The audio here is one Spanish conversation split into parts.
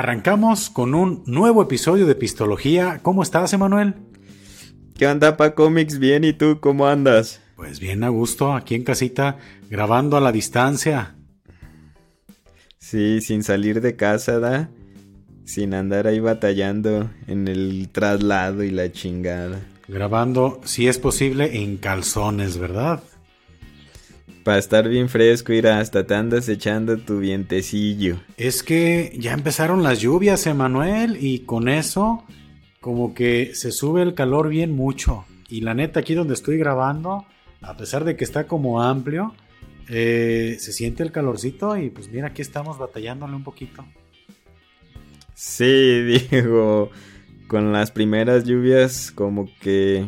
Arrancamos con un nuevo episodio de Pistología. ¿Cómo estás, Emanuel? ¿Qué onda, pa Comics? Bien, ¿y tú cómo andas? Pues bien a gusto, aquí en casita, grabando a la distancia. Sí, sin salir de casa, ¿da? Sin andar ahí batallando en el traslado y la chingada. Grabando, si es posible, en calzones, ¿verdad? Para estar bien fresco, ir hasta te andas echando tu vientecillo. Es que ya empezaron las lluvias, Emanuel, y con eso como que se sube el calor bien mucho. Y la neta, aquí donde estoy grabando, a pesar de que está como amplio, eh, se siente el calorcito y pues mira, aquí estamos batallándole un poquito. Sí, digo, con las primeras lluvias como que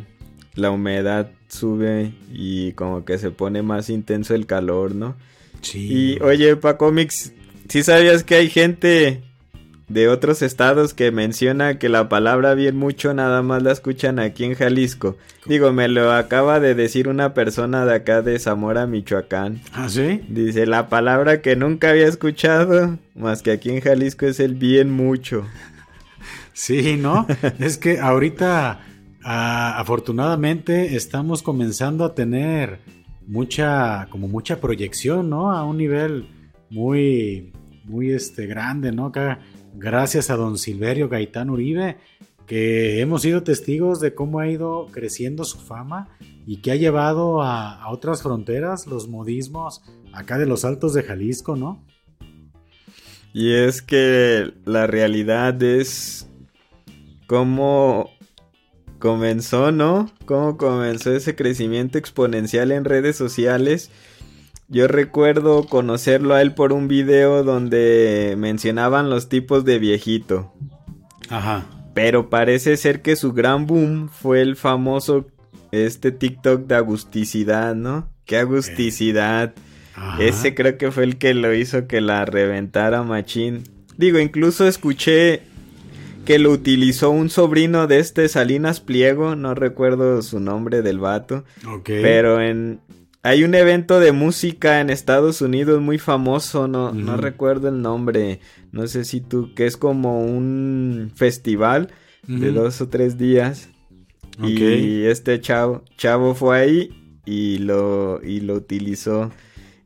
la humedad sube y como que se pone más intenso el calor, ¿no? Sí. Y oye, pa cómics, ¿sí sabías que hay gente de otros estados que menciona que la palabra bien mucho nada más la escuchan aquí en Jalisco? Digo, me lo acaba de decir una persona de acá de Zamora, Michoacán. ¿Ah, sí? Dice, la palabra que nunca había escuchado, más que aquí en Jalisco es el bien mucho. Sí, ¿no? es que ahorita Ah, afortunadamente estamos comenzando a tener mucha, como mucha proyección, ¿no? A un nivel muy, muy este, grande, ¿no? Acá, gracias a don Silverio Gaitán Uribe, que hemos sido testigos de cómo ha ido creciendo su fama y que ha llevado a, a otras fronteras los modismos acá de los altos de Jalisco, ¿no? Y es que la realidad es cómo comenzó, ¿no? ¿Cómo comenzó ese crecimiento exponencial en redes sociales? Yo recuerdo conocerlo a él por un video donde mencionaban los tipos de viejito. Ajá. Pero parece ser que su gran boom fue el famoso este TikTok de agusticidad, ¿no? Qué agusticidad. Ese creo que fue el que lo hizo que la reventara machín. Digo, incluso escuché que lo utilizó un sobrino de este Salinas Pliego, no recuerdo su nombre del vato. Pero en hay un evento de música en Estados Unidos muy famoso, no, no recuerdo el nombre, no sé si tú, que es como un festival de dos o tres días. Y este chavo, chavo fue ahí y lo, y lo utilizó.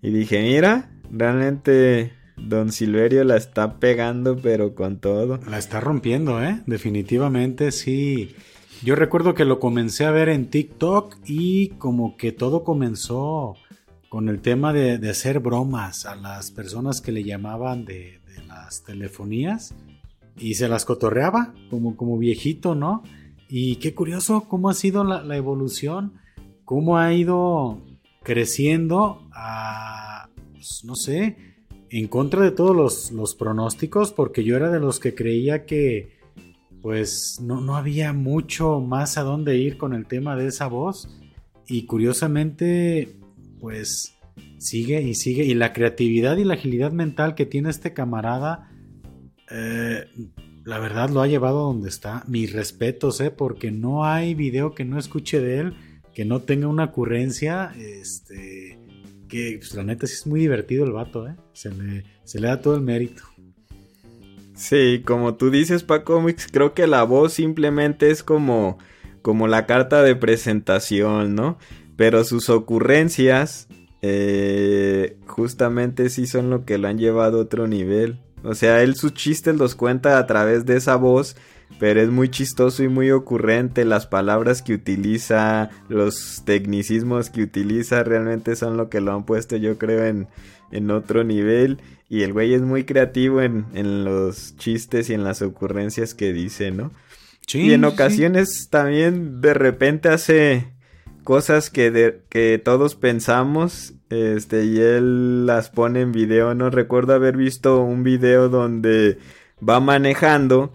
Y dije, mira, realmente Don Silverio la está pegando, pero con todo. La está rompiendo, ¿eh? Definitivamente, sí. Yo recuerdo que lo comencé a ver en TikTok y como que todo comenzó con el tema de, hacer bromas a las personas que le llamaban de, las telefonías y se las cotorreaba como, como viejito, ¿no? Y qué curioso cómo ha sido la, la evolución, cómo ha ido creciendo a, pues, no sé, en contra de todos los, pronósticos, porque yo era de los que creía que pues no, no, había mucho más a dónde ir con el tema de esa voz. Y curiosamente, pues sigue y sigue. Y la creatividad y la agilidad mental que tiene este camarada, eh, la verdad lo ha llevado a donde está. Mis respetos, ¿eh? porque no hay video que no escuche de él, que no tenga una ocurrencia. Este pues, la neta sí es muy divertido el vato, ¿eh? Se le, da todo el mérito. Sí, como tú dices, Pa Comics, creo que la voz simplemente es como, como la carta de presentación, ¿no? Pero sus ocurrencias, eh, justamente sí son lo que lo han llevado a otro nivel. O sea, él sus chistes los cuenta a través de esa voz pero es muy chistoso y muy ocurrente. Las palabras que utiliza, los tecnicismos que utiliza, realmente son lo que lo han puesto, yo creo, en, en otro nivel. Y el güey es muy creativo en, en, los chistes y en las ocurrencias que dice, ¿no? Sí, y en ocasiones también de repente hace cosas que, de, que todos pensamos este y él las pone en video no recuerdo haber visto un video donde va manejando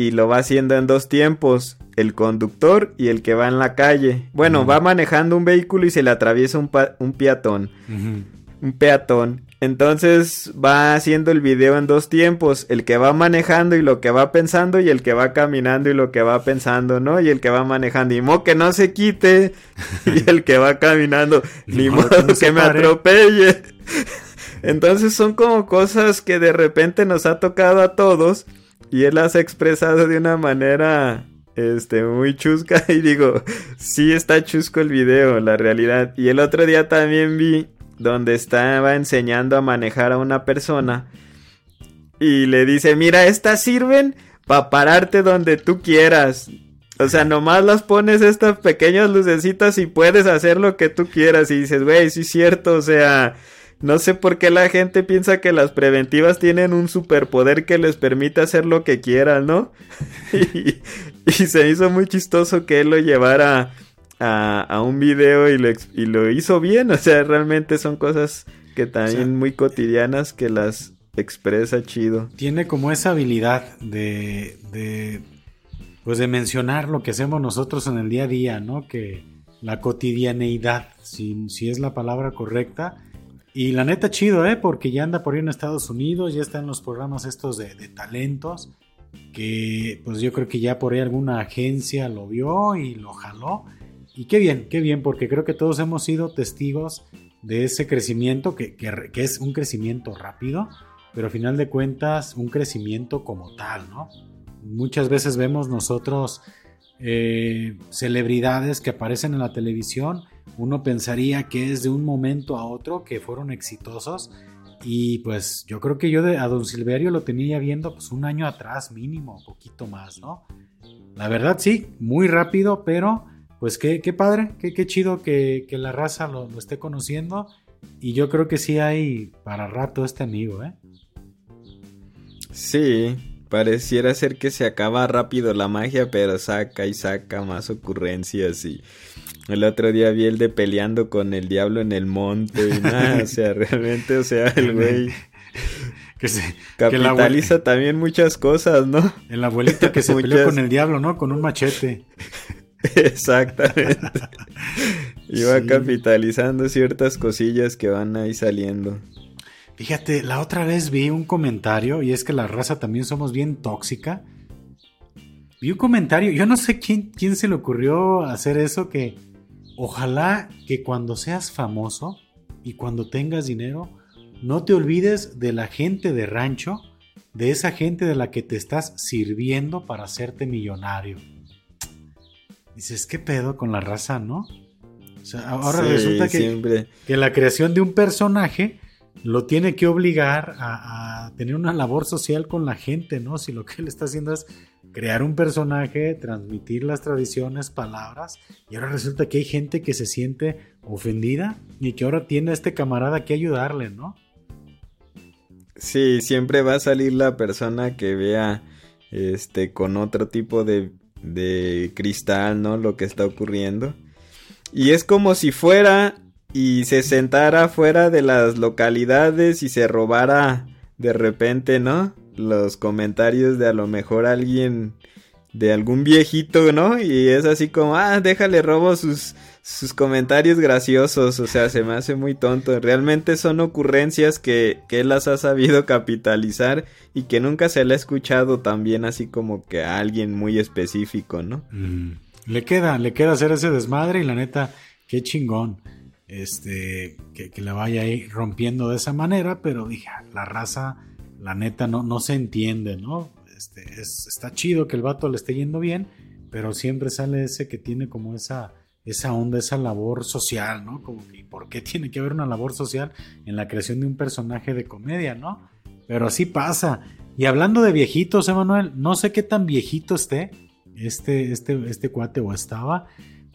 y lo va haciendo en dos tiempos, el conductor y el que va en la calle. Bueno, va manejando un vehículo y se le atraviesa un, un peatón. Un peatón. Entonces va haciendo el video en dos tiempos, el que va manejando y lo que va pensando y el que va caminando y lo que va pensando, ¿no? Y el que va manejando, y mo que no se quite y el que va caminando, ni, modo que me atropelle. Entonces son como cosas que de repente nos ha tocado a todos y él las ha expresado de una manera este, muy chusca y digo, sí está chusco el video, la realidad. Y el otro día también vi donde estaba enseñando a manejar a una persona y le dice, mira, estas sirven para pararte donde tú quieras. O sea, nomás las pones estas pequeñas lucecitas y puedes hacer lo que tú quieras. Y dices, güey, sí es cierto, o sea, no sé por qué la gente piensa que las preventivas tienen un superpoder que les permite hacer lo que quieran, ¿no? y, se hizo muy chistoso que él lo llevara a, un video y lo, y lo, hizo bien. O sea, realmente son cosas que también muy cotidianas que las expresa chido. Tiene como esa habilidad de, de, pues de mencionar lo que hacemos nosotros en el día a día, ¿no? Que la cotidianeidad, si, si es la palabra correcta, y la neta chido, ¿eh? Porque ya anda por ahí en Estados Unidos, ya está en los programas estos de, talentos, que pues yo creo que ya por ahí alguna agencia lo vio y lo jaló. Y qué bien, qué bien, porque creo que todos hemos sido testigos de ese crecimiento, que, que es un crecimiento rápido, pero a final de cuentas un crecimiento como tal, ¿no? Muchas veces vemos nosotros eh, celebridades que aparecen en la televisión, uno pensaría que es de un momento a otro que fueron exitosos y pues yo creo que yo a Don Silverio lo tenía viendo pues un año atrás mínimo, poquito más, ¿no? La verdad sí, muy rápido, pero pues qué, qué padre, qué, qué chido que, la raza lo, lo, esté conociendo y yo creo que sí hay para rato este amigo, ¿eh? Sí, Pareciera ser que se acaba rápido la magia, pero saca y saca más ocurrencias y el otro día vi el de peleando con el diablo en el monte y nada, o sea, realmente, o sea, el güey que se capitaliza también muchas cosas, ¿no? El abuelito que se peleó con el diablo, ¿no? Con un machete. Exactamente. Iba capitalizando ciertas cosillas que van ahí saliendo. Fíjate, la otra vez vi un comentario, y es que la raza también somos bien tóxica. Vi un comentario, yo no sé quién, quién se le ocurrió hacer eso, que ojalá que cuando seas famoso y cuando tengas dinero, no te olvides de la gente de rancho, de esa gente de la que te estás sirviendo para hacerte millonario. Dices, ¿qué pedo con la raza, no? O sea, ahora resulta que, que la creación de un personaje lo tiene que obligar a, tener una labor social con la gente, ¿no? Si lo que él está haciendo es crear un personaje, transmitir las tradiciones, palabras, y ahora resulta que hay gente que se siente ofendida y que ahora tiene a este camarada que ayudarle, ¿no? Sí, siempre va a salir la persona que vea este con otro tipo de, de cristal, ¿no? Lo que está ocurriendo. Y es como si fuera y se sentara fuera de las localidades y se robara de repente, ¿no? Los comentarios de a lo mejor alguien de algún viejito, ¿no? Y es así como, ah, déjale robo sus, sus comentarios graciosos, o sea, se me hace muy tonto. Realmente son ocurrencias que, que él las ha sabido capitalizar y que nunca se le ha escuchado también así como que a alguien muy específico, ¿no? Mm. Le queda, le queda hacer ese desmadre y la neta, qué chingón este, que, que, la vaya ahí rompiendo de esa manera, pero dije, ah, la raza, la neta, no, no se entiende, ¿no? Este, es, está chido que el vato le esté yendo bien, pero siempre sale ese que tiene como esa, esa onda, esa labor social, ¿no? Como, ¿y por qué tiene que haber una labor social en la creación de un personaje de comedia, ¿no? Pero así pasa. Y hablando de viejitos, Emanuel, no sé qué tan viejito esté este, este, este cuate o estaba,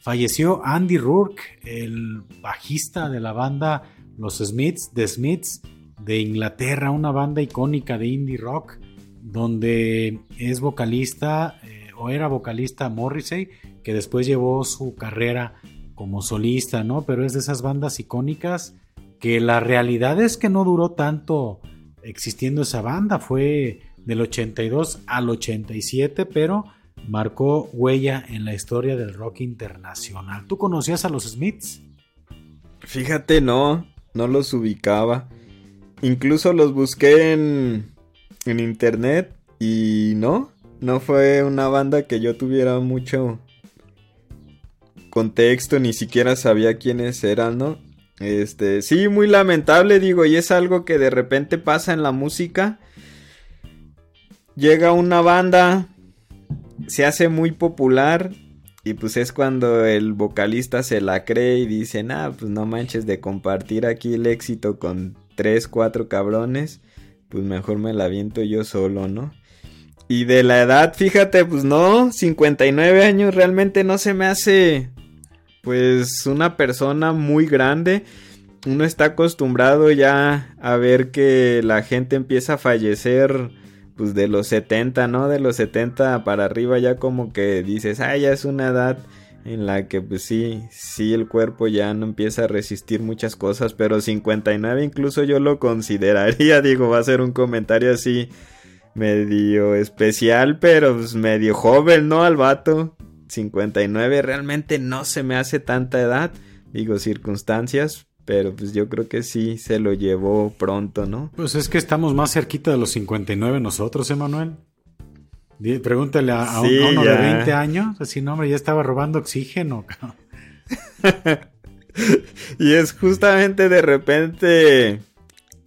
falleció Andy Rourke, el bajista de la banda Los Smiths, The Smiths de Inglaterra, una banda icónica de indie rock, donde es vocalista eh, o era vocalista Morrissey, que después llevó su carrera como solista, ¿no? Pero es de esas bandas icónicas que la realidad es que no duró tanto existiendo esa banda, fue del 82 al 87, pero marcó huella en la historia del rock internacional. ¿Tú conocías a los Smiths? Fíjate, no, no los ubicaba. Incluso los busqué en, en internet y no, no fue una banda que yo tuviera mucho contexto, ni siquiera sabía quiénes eran, ¿no? Este, sí, muy lamentable, digo, y es algo que de repente pasa en la música llega una banda, se hace muy popular y pues es cuando el vocalista se la cree y dice, ah, pues no manches de compartir aquí el éxito con tres, cuatro cabrones, pues mejor me la aviento yo solo, ¿no? Y de la edad, fíjate, pues no, 59 años realmente no se me hace pues una persona muy grande. Uno está acostumbrado ya a ver que la gente empieza a fallecer pues de los 70, ¿no? De los 70 para arriba ya como que dices, ah, ya es una edad en la que pues sí, sí el cuerpo ya no empieza a resistir muchas cosas, pero 59 incluso yo lo consideraría, digo, va a ser un comentario así medio especial, pero pues medio joven, ¿no? Al vato. 59 realmente no se me hace tanta edad, digo circunstancias, pero pues yo creo que sí se lo llevó pronto, ¿no? Pues es que estamos más cerquita de los 59 nosotros, Emanuel. Pregúntale a, uno de 20 años, así no, hombre, ya estaba robando oxígeno. y es justamente de repente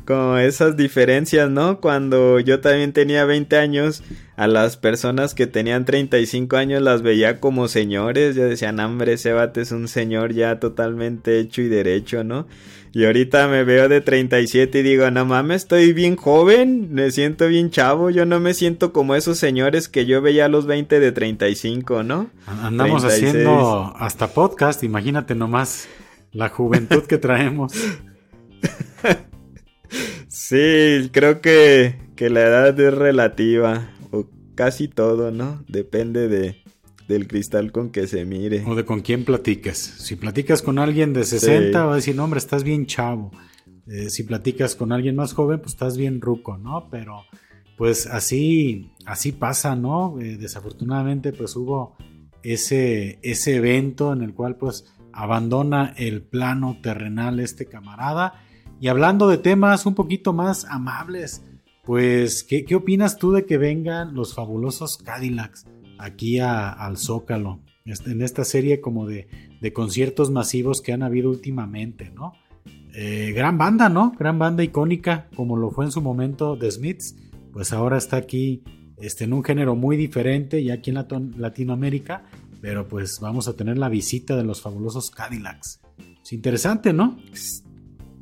como esas diferencias, ¿no? Cuando yo también tenía 20 años, a las personas que tenían 35 años las veía como señores, yo decía, hombre, ese bate es un señor ya totalmente hecho y derecho, ¿no? Y ahorita me veo de 37 y digo, no mames, estoy bien joven, me siento bien chavo, yo no me siento como esos señores que yo veía a los 20 de 35, ¿no? Andamos haciendo hasta podcast, imagínate nomás la juventud que traemos. Sí, creo que, que la edad es relativa, o casi todo, ¿no? Depende de, del cristal con que se mire. O de con quién platiques. Si platicas con alguien de 60, va a decir, no, hombre, estás bien chavo. Eh, si platicas con alguien más joven, pues estás bien ruco, ¿no? Pero pues así, así pasa, ¿no? Eh, desafortunadamente, pues hubo ese, ese evento en el cual pues abandona el plano terrenal este camarada y hablando de temas un poquito más amables, pues, ¿qué, opinas tú de que vengan los fabulosos Cadillacs aquí al Zócalo? En esta serie como de, conciertos masivos que han habido últimamente, ¿no? Eh, gran banda, ¿no? Gran banda icónica, como lo fue en su momento The Smiths, pues ahora está aquí este, en un género muy diferente y aquí en Latinoamérica, pero pues vamos a tener la visita de los fabulosos Cadillacs. Es interesante, ¿no?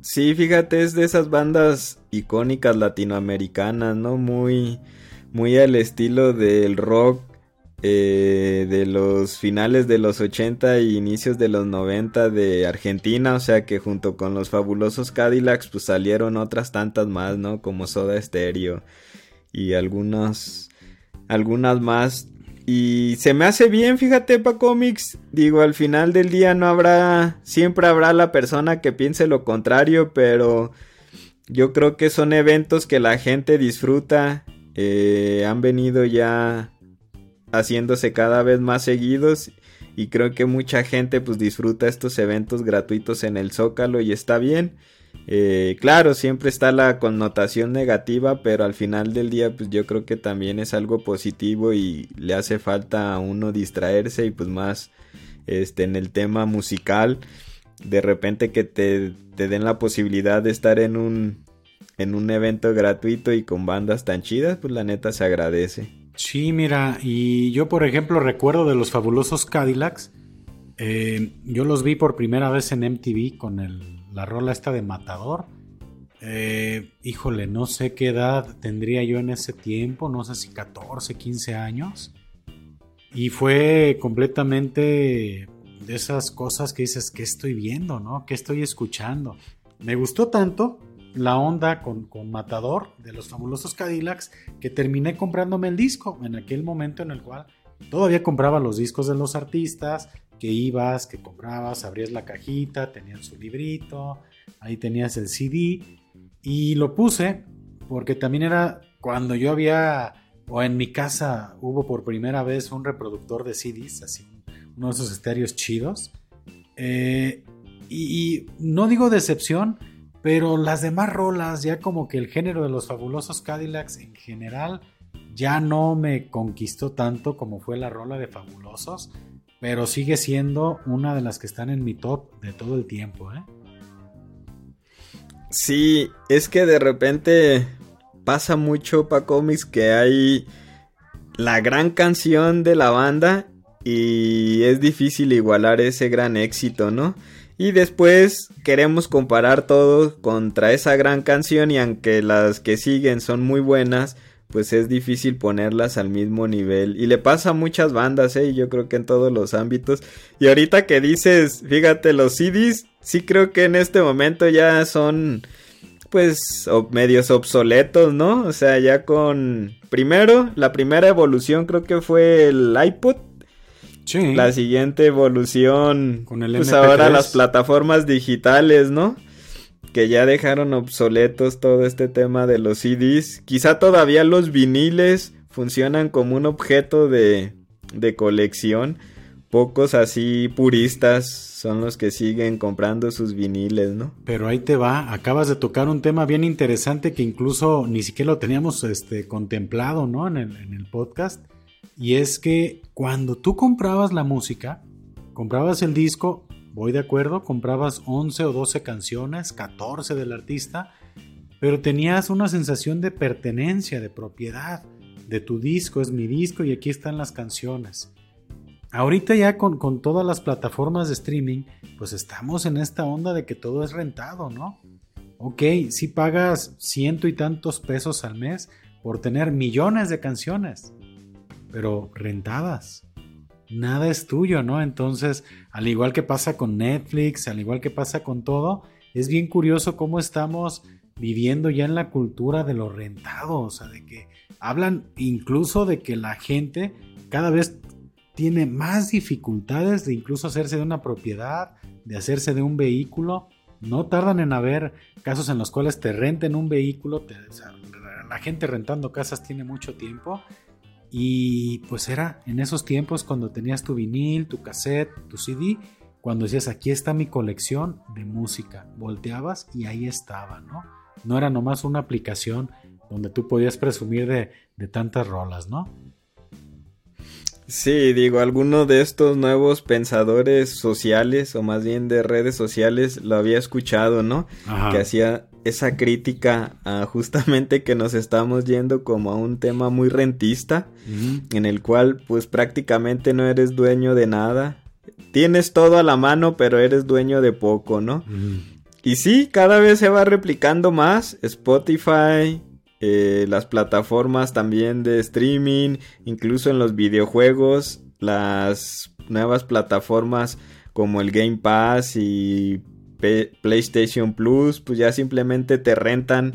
Sí, fíjate, es de esas bandas icónicas latinoamericanas, ¿no? Muy, muy al estilo del rock eh, de los finales de los 80 y inicios de los 90 de Argentina, o sea que junto con los fabulosos Cadillacs pues salieron otras tantas más, ¿no? Como Soda Stereo y algunas algunas más y se me hace bien, fíjate, pa cómics. Digo, al final del día no habrá, siempre habrá la persona que piense lo contrario, pero yo creo que son eventos que la gente disfruta. Eh, han venido ya haciéndose cada vez más seguidos y creo que mucha gente pues disfruta estos eventos gratuitos en el Zócalo y está bien. Eh, claro, siempre está la connotación negativa, pero al final del día, pues yo creo que también es algo positivo y le hace falta a uno distraerse y pues más este, en el tema musical. De repente que te, te den la posibilidad de estar en un, en un evento gratuito y con bandas tan chidas, pues la neta se agradece. Sí, mira, y yo por ejemplo recuerdo de los fabulosos Cadillacs, eh, yo los vi por primera vez en MTV con el la rola esta de Matador. Eh, híjole, no sé qué edad tendría yo en ese tiempo, no sé si 14, 15 años. Y fue completamente de esas cosas que dices, ¿qué estoy viendo, no? ¿Qué estoy escuchando? Me gustó tanto la onda con, con, Matador de los fabulosos Cadillacs que terminé comprándome el disco en aquel momento en el cual todavía compraba los discos de los artistas, que ibas, que comprabas, abrías la cajita, tenían su librito, ahí tenías el CD y lo puse porque también era cuando yo había, o en mi casa hubo por primera vez un reproductor de CDs, así, uno de esos estéreos chidos. Eh, y, y, no digo decepción, pero las demás rolas, ya como que el género de los fabulosos Cadillacs en general, ya no me conquistó tanto como fue la rola de Fabulosos pero sigue siendo una de las que están en mi top de todo el tiempo, ¿eh? Sí, es que de repente pasa mucho para cómics que hay la gran canción de la banda y es difícil igualar ese gran éxito, ¿no? Y después queremos comparar todo contra esa gran canción y aunque las que siguen son muy buenas, pues es difícil ponerlas al mismo nivel. Y le pasa a muchas bandas, ¿eh? Yo creo que en todos los ámbitos. Y ahorita que dices, fíjate, los CDs, sí creo que en este momento ya son, pues, medios obsoletos, ¿no? O sea, ya con... Primero, la primera evolución creo que fue el iPod. Sí. La siguiente evolución, con el pues ahora las plataformas digitales, ¿no? Que ya dejaron obsoletos todo este tema de los CDs. Quizá todavía los viniles funcionan como un objeto de, de colección. Pocos así puristas son los que siguen comprando sus viniles, ¿no? Pero ahí te va, acabas de tocar un tema bien interesante que incluso ni siquiera lo teníamos este, contemplado, ¿no? En el, en el podcast. Y es que cuando tú comprabas la música, comprabas el disco, Voy de acuerdo, comprabas 11 o 12 canciones, 14 del artista, pero tenías una sensación de pertenencia, de propiedad, de tu disco, es mi disco y aquí están las canciones. Ahorita ya con, con todas las plataformas de streaming, pues estamos en esta onda de que todo es rentado, ¿no? Ok, si pagas ciento y tantos pesos al mes por tener millones de canciones, pero rentadas nada es tuyo, ¿no? Entonces, al igual que pasa con Netflix, al igual que pasa con todo, es bien curioso cómo estamos viviendo ya en la cultura de lo rentado, o sea, de que hablan incluso de que la gente cada vez tiene más dificultades de incluso hacerse de una propiedad, de hacerse de un vehículo. No tardan en haber casos en los cuales te renten un vehículo, la gente rentando casas tiene mucho tiempo y pues era en esos tiempos cuando tenías tu vinil, tu cassette, tu CD, cuando decías aquí está mi colección de música, volteabas y ahí estaba, ¿no? No era nomás una aplicación donde tú podías presumir de, de tantas rolas, ¿no? Sí, digo, alguno de estos nuevos pensadores sociales, o más bien de redes sociales, lo había escuchado, ¿no? Que hacía esa crítica a justamente que nos estamos yendo como a un tema muy rentista, en el cual pues prácticamente no eres dueño de nada. Tienes todo a la mano, pero eres dueño de poco, ¿no? Y sí, cada vez se va replicando más. Spotify, eh, las plataformas también de streaming, incluso en los videojuegos, las nuevas plataformas como el Game Pass y PlayStation Plus, pues ya simplemente te rentan,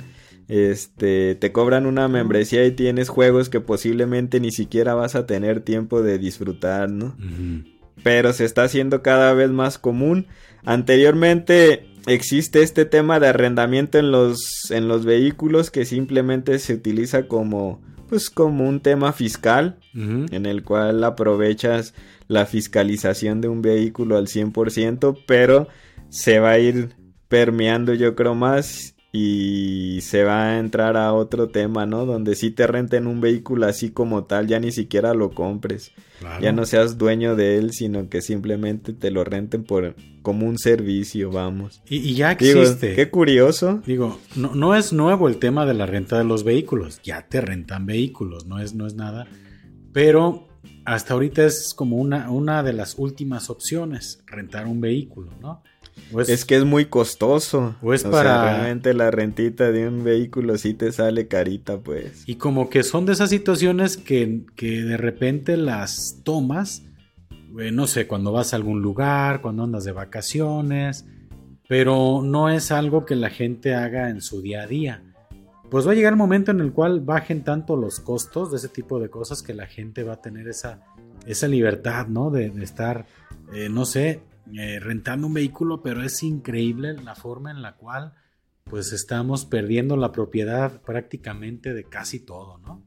este, te cobran una membresía y tienes juegos que posiblemente ni siquiera vas a tener tiempo de disfrutar, ¿no? Pero se está haciendo cada vez más común. Anteriormente existe este tema de arrendamiento en los, en los vehículos que simplemente se utiliza como, pues como un tema fiscal en el cual aprovechas la fiscalización de un vehículo al 100%, pero se va a ir permeando yo creo más y se va a entrar a otro tema, ¿no? Donde si te renten un vehículo así como tal, ya ni siquiera lo compres. Ya no seas dueño de él, sino que simplemente te lo renten por como un servicio, vamos. Y, ya existe. qué curioso. Digo, no, no, es nuevo el tema de la renta de los vehículos. Ya te rentan vehículos, no es, no es nada. Pero hasta ahorita es como una, una de las últimas opciones, rentar un vehículo, ¿no? Es, que es muy costoso. O es para. realmente la rentita de un vehículo sí te sale carita, pues. Y como que son de esas situaciones que, que de repente las tomas, eh, no sé, cuando vas a algún lugar, cuando andas de vacaciones, pero no es algo que la gente haga en su día a día. Pues va a llegar un momento en el cual bajen tanto los costos de ese tipo de cosas que la gente va a tener esa, esa libertad, ¿no? De, estar, eh, no sé, eh, rentando un vehículo, pero es increíble la forma en la cual pues estamos perdiendo la propiedad prácticamente de casi todo, ¿no?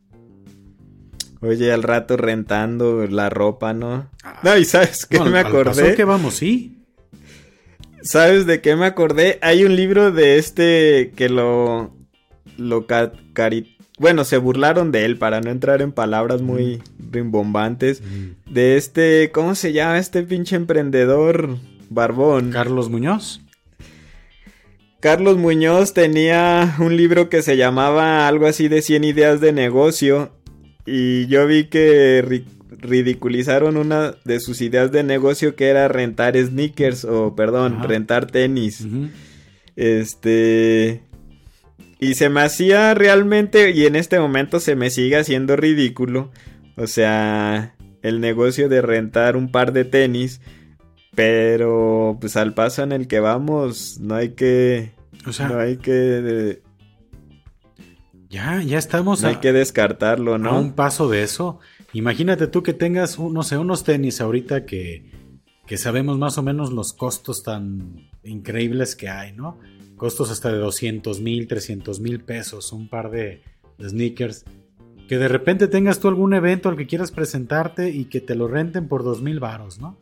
Oye, al rato rentando la ropa, ¿no? Ah, no, y sabes qué me acordé. que vamos, sí. ¿Sabes de qué me acordé? Hay un libro de este que lo. lo bueno, se burlaron de él para no entrar en palabras muy rimbombantes. De este, ¿cómo se llama este pinche emprendedor barbón? Carlos Muñoz. Carlos Muñoz tenía un libro que se llamaba algo así de 100 ideas de negocio y yo vi que ridiculizaron una de sus ideas de negocio que era rentar sneakers o perdón, rentar tenis. Este y se me hacía realmente y en este momento se me sigue haciendo ridículo. O sea, el negocio de rentar un par de tenis pero pues al paso en el que vamos, no hay que. O sea. No hay que. ya, ya estamos. No hay que descartarlo, ¿no? A un paso de eso. Imagínate tú que tengas, no sé, unos tenis ahorita que, que sabemos más o menos los costos tan increíbles que hay, ¿no? Costos hasta de 200 mil, 300 mil pesos, un par de, sneakers. Que de repente tengas tú algún evento al que quieras presentarte y que te lo renten por dos mil varos, ¿no?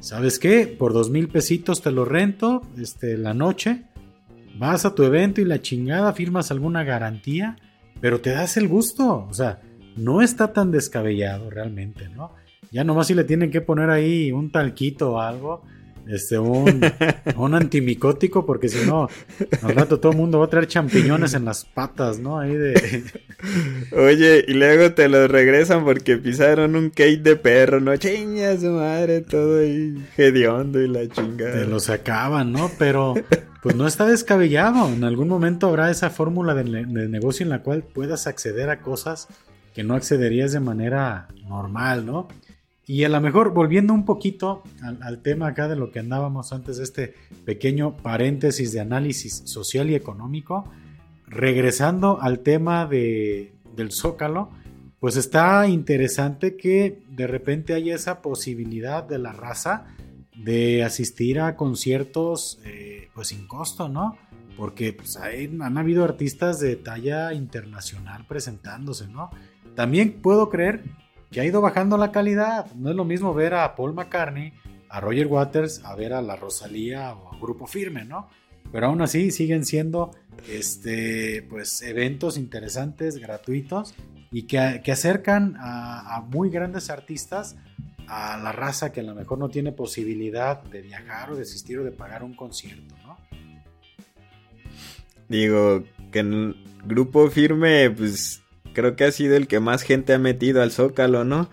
¿sabes qué? Por dos mil pesitos te lo rento este, la noche. Vas a tu evento y la chingada firmas alguna garantía, pero te das el gusto. O sea, no está tan descabellado realmente, ¿no? Ya nomás si le tienen que poner ahí un talquito o algo, este, un, un antimicótico, porque si no, al rato todo el mundo va a traer champiñones en las patas, ¿no? Ahí de. Oye, y luego te los regresan porque pisaron un cake de perro, ¿no? Chinga su madre, todo ahí hediondo y la chingada. Te lo sacaban, ¿no? Pero, pues no está descabellado. En algún momento habrá esa fórmula de, de negocio en la cual puedas acceder a cosas que no accederías de manera normal, ¿no? Y a lo mejor volviendo un poquito al, tema acá de lo que andábamos antes de este pequeño paréntesis de análisis social y económico, regresando al tema de, del zócalo, pues está interesante que de repente haya esa posibilidad de la raza de asistir a conciertos eh, pues sin costo, ¿no? Porque pues, han habido artistas de talla internacional presentándose, ¿no? También puedo creer que ha ido bajando la calidad. No es lo mismo ver a Paul McCartney, a Roger Waters, a ver a la Rosalía o a Grupo Firme, ¿no? Pero aún así siguen siendo este, pues, eventos interesantes, gratuitos y que, acercan a, a, muy grandes artistas a la raza que a lo mejor no tiene posibilidad de viajar o de asistir o de pagar un concierto, ¿no? Digo, que en el grupo firme, pues creo que ha sido el que más gente ha metido al Zócalo, ¿no?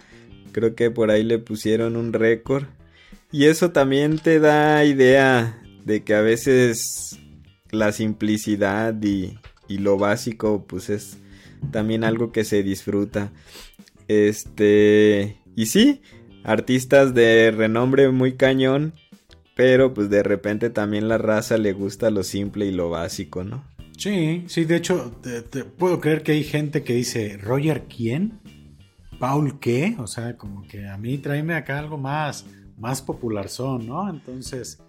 Creo que por ahí le pusieron un récord. Y eso también te da idea de que a veces la simplicidad y, y lo básico pues es también algo que se disfruta. Este, y sí, artistas de renombre muy cañón, pero pues de repente también la raza le gusta lo simple y lo básico, ¿no? Sí, sí, de hecho, te, puedo creer que hay gente que dice, Roger, ¿quién? ¿Paul qué? O sea, como que a mí tráeme acá algo más, más popular son, ¿no? Entonces,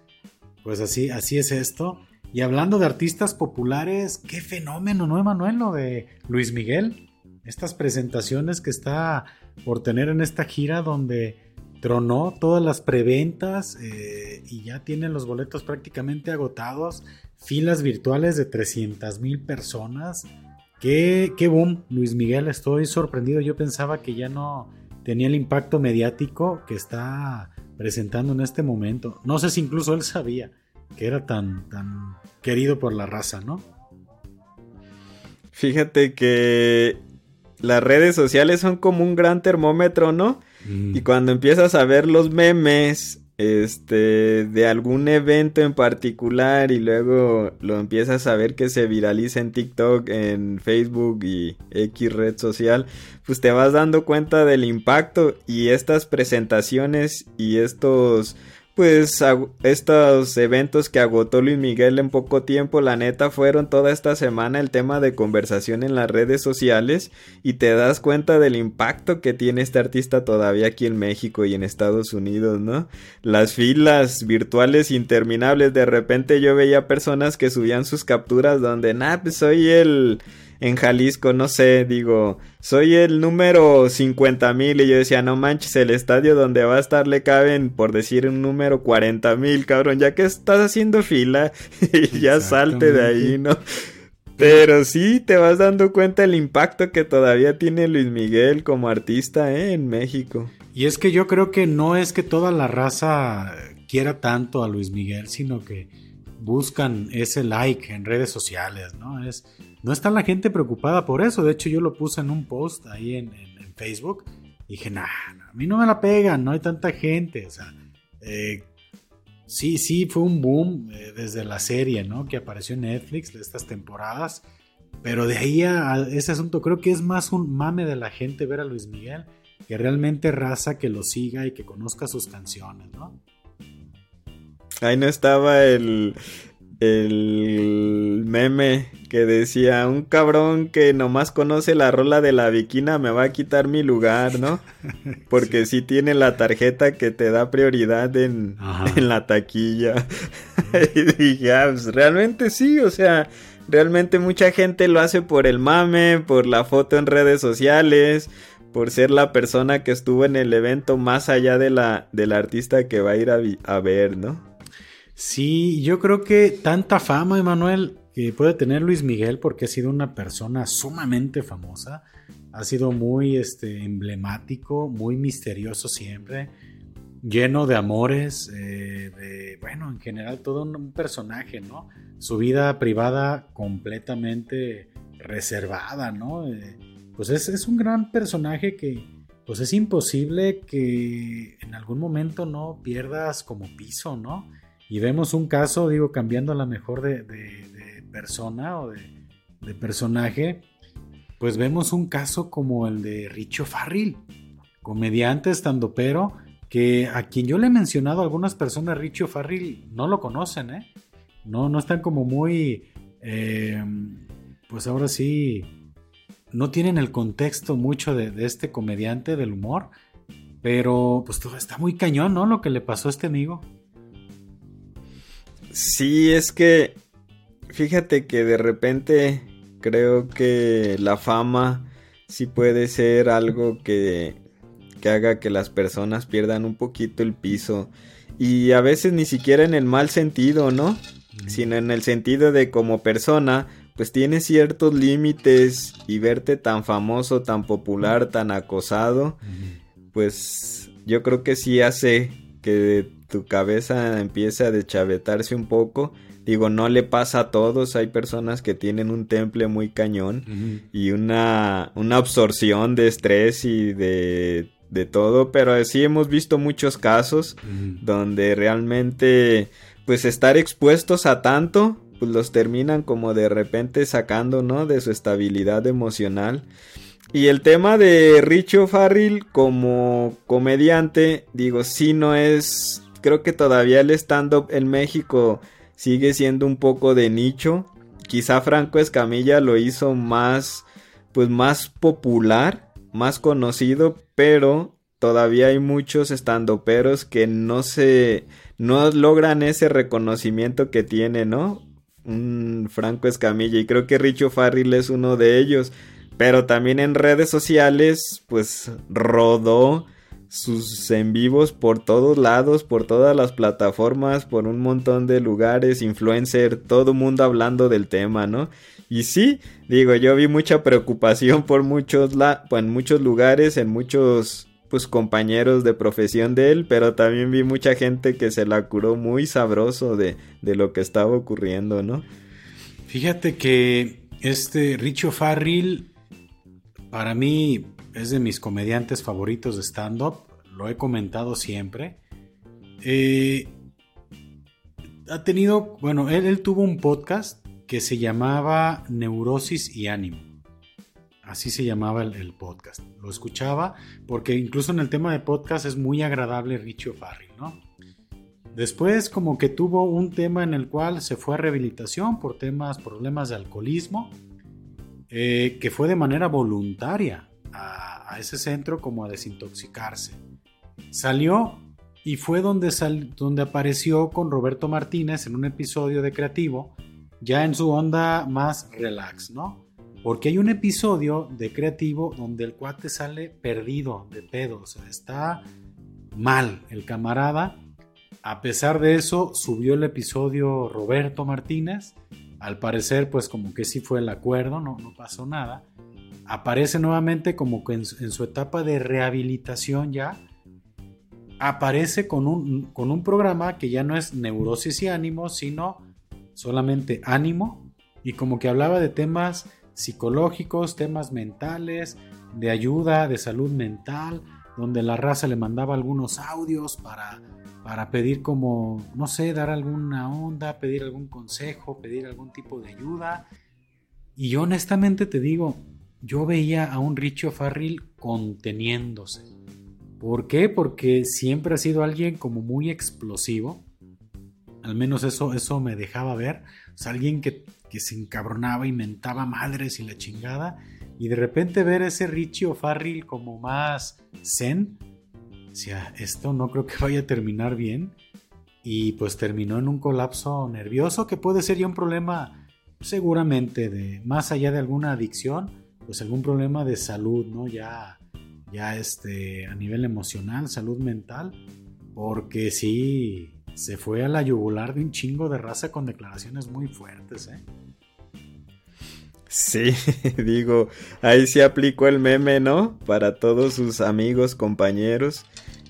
pues así, así es esto. Y hablando de artistas populares, qué fenómeno, ¿no, Emanuel? Lo de Luis Miguel. Estas presentaciones que está por tener en esta gira donde tronó todas las preventas eh, y ya tienen los boletos prácticamente agotados filas virtuales de 300 mil personas. ¿Qué, qué boom, Luis Miguel, estoy sorprendido. Yo pensaba que ya no tenía el impacto mediático que está presentando en este momento. No sé si incluso él sabía que era tan, tan querido por la raza, ¿no? Fíjate que las redes sociales son como un gran termómetro, ¿no? Mm. Y cuando empiezas a ver los memes este de algún evento en particular y luego lo empiezas a ver que se viraliza en TikTok, en Facebook y X red social, pues te vas dando cuenta del impacto y estas presentaciones y estos pues estos eventos que agotó Luis Miguel en poco tiempo, la neta fueron toda esta semana el tema de conversación en las redes sociales y te das cuenta del impacto que tiene este artista todavía aquí en México y en Estados Unidos, ¿no? Las filas virtuales interminables, de repente yo veía personas que subían sus capturas donde, nah, pues soy el en Jalisco, no sé, digo, soy el número 50 mil y yo decía, no manches, el estadio donde va a estar le caben, por decir un número 40 mil, cabrón, ya que estás haciendo fila y ya salte de ahí, ¿no? Pero sí te vas dando cuenta el impacto que todavía tiene Luis Miguel como artista ¿eh? en México. Y es que yo creo que no es que toda la raza quiera tanto a Luis Miguel, sino que buscan ese like en redes sociales, ¿no? Es, no está la gente preocupada por eso. De hecho, yo lo puse en un post ahí en, Facebook. Y dije, nah, a mí no me la pegan, no hay tanta gente. O sea, eh, sí, sí, fue un boom eh, desde la serie, ¿no? Que apareció en Netflix de estas temporadas. Pero de ahí a, ese asunto, creo que es más un mame de la gente ver a Luis Miguel que realmente raza que lo siga y que conozca sus canciones, ¿no? Ahí no estaba el, el meme que decía, un cabrón que nomás conoce la rola de la viquina me va a quitar mi lugar, ¿no? Porque sí, tiene la tarjeta que te da prioridad en, en la taquilla. y dije, ah, pues, realmente sí, o sea, realmente mucha gente lo hace por el mame, por la foto en redes sociales, por ser la persona que estuvo en el evento más allá de la, del artista que va a ir a, a ver, ¿no? Sí, yo creo que tanta fama, Emanuel, que puede tener Luis Miguel porque ha sido una persona sumamente famosa, ha sido muy este, emblemático, muy misterioso siempre, lleno de amores, eh, de, bueno, en general todo un, personaje, ¿no? Su vida privada completamente reservada, ¿no? Eh, pues es, es, un gran personaje que, pues es imposible que en algún momento no pierdas como piso, ¿no? Y vemos un caso, digo, cambiando a la mejor de, persona o de, personaje, pues vemos un caso como el de Richo Farril, comediante estando pero que a quien yo le he mencionado a algunas personas, Richo Farril, no lo conocen, ¿eh? No, no están como muy, eh, pues ahora sí, no tienen el contexto mucho de, de, este comediante del humor, pero pues todo está muy cañón, ¿no? Lo que le pasó a este amigo. Sí, es que fíjate que de repente creo que la fama sí puede ser algo que, que haga que las personas pierdan un poquito el piso. Y a veces ni siquiera en el mal sentido, ¿no? Sino en el sentido de como persona, pues tienes ciertos límites y verte tan famoso, tan popular, tan acosado, pues yo creo que sí hace que tu cabeza empieza a deschavetarse un poco. Digo, no le pasa a todos, hay personas que tienen un temple muy cañón y una, una absorción de estrés y de, de todo, pero sí hemos visto muchos casos donde realmente pues estar expuestos a tanto pues los terminan como de repente sacando, ¿no? De su estabilidad emocional. Y el tema de Richo Farrell como comediante, digo, sí no es creo que todavía el stand-up en México sigue siendo un poco de nicho. Quizá Franco Escamilla lo hizo más, pues más popular, más conocido, pero todavía hay muchos estandoperos que no se, no logran ese reconocimiento que tiene, ¿no? Un Franco Escamilla y creo que Richo Farrell es uno de ellos. Pero también en redes sociales, pues rodó sus en vivos por todos lados, por todas las plataformas, por un montón de lugares, influencer, todo mundo hablando del tema, ¿no? Y sí, digo, yo vi mucha preocupación por muchos, la en muchos lugares, en muchos pues compañeros de profesión de él, pero también vi mucha gente que se la curó muy sabroso de, de lo que estaba ocurriendo, ¿no? Fíjate que este Richo Farrell, para mí, es de mis comediantes favoritos de stand-up, lo he comentado siempre. Eh, ha tenido, bueno, él, tuvo un podcast que se llamaba Neurosis y Ánimo. Así se llamaba el, podcast. Lo escuchaba porque incluso en el tema de podcast es muy agradable Richie Farrell, ¿no? Después como que tuvo un tema en el cual se fue a rehabilitación por temas, problemas de alcoholismo, eh, que fue de manera voluntaria a, ese centro como a desintoxicarse. Salió y fue donde, donde apareció con Roberto Martínez en un episodio de Creativo, ya en su onda más relax, ¿no? Porque hay un episodio de Creativo donde el cuate sale perdido de pedo, o sea, está mal el camarada. A pesar de eso, subió el episodio Roberto Martínez. Al parecer, pues como que sí fue el acuerdo, no, no pasó nada aparece nuevamente como que en, su etapa de rehabilitación ya, aparece con un, con un programa que ya no es neurosis y ánimo, sino solamente ánimo y como que hablaba de temas psicológicos, temas mentales, de ayuda, de salud mental, donde la raza le mandaba algunos audios para, para pedir como, no sé, dar alguna onda, pedir algún consejo, pedir algún tipo de ayuda. Y honestamente te digo, yo veía a un Richo Farrell conteniéndose. ¿Por qué? Porque siempre ha sido alguien como muy explosivo. Al menos eso, eso me dejaba ver. O sea, alguien que, que se encabronaba y mentaba madres y la chingada. Y de repente ver ese Richie O'Farrill como más zen, decía, esto no creo que vaya a terminar bien. Y pues terminó en un colapso nervioso que puede ser ya un problema seguramente de más allá de alguna adicción, pues algún problema de salud, ¿no? Ya ya este a nivel emocional, salud mental, porque sí se fue a la yugular de un chingo de raza con declaraciones muy fuertes, ¿eh? Sí, digo, ahí se aplicó el meme, ¿no? Para todos sus amigos, compañeros.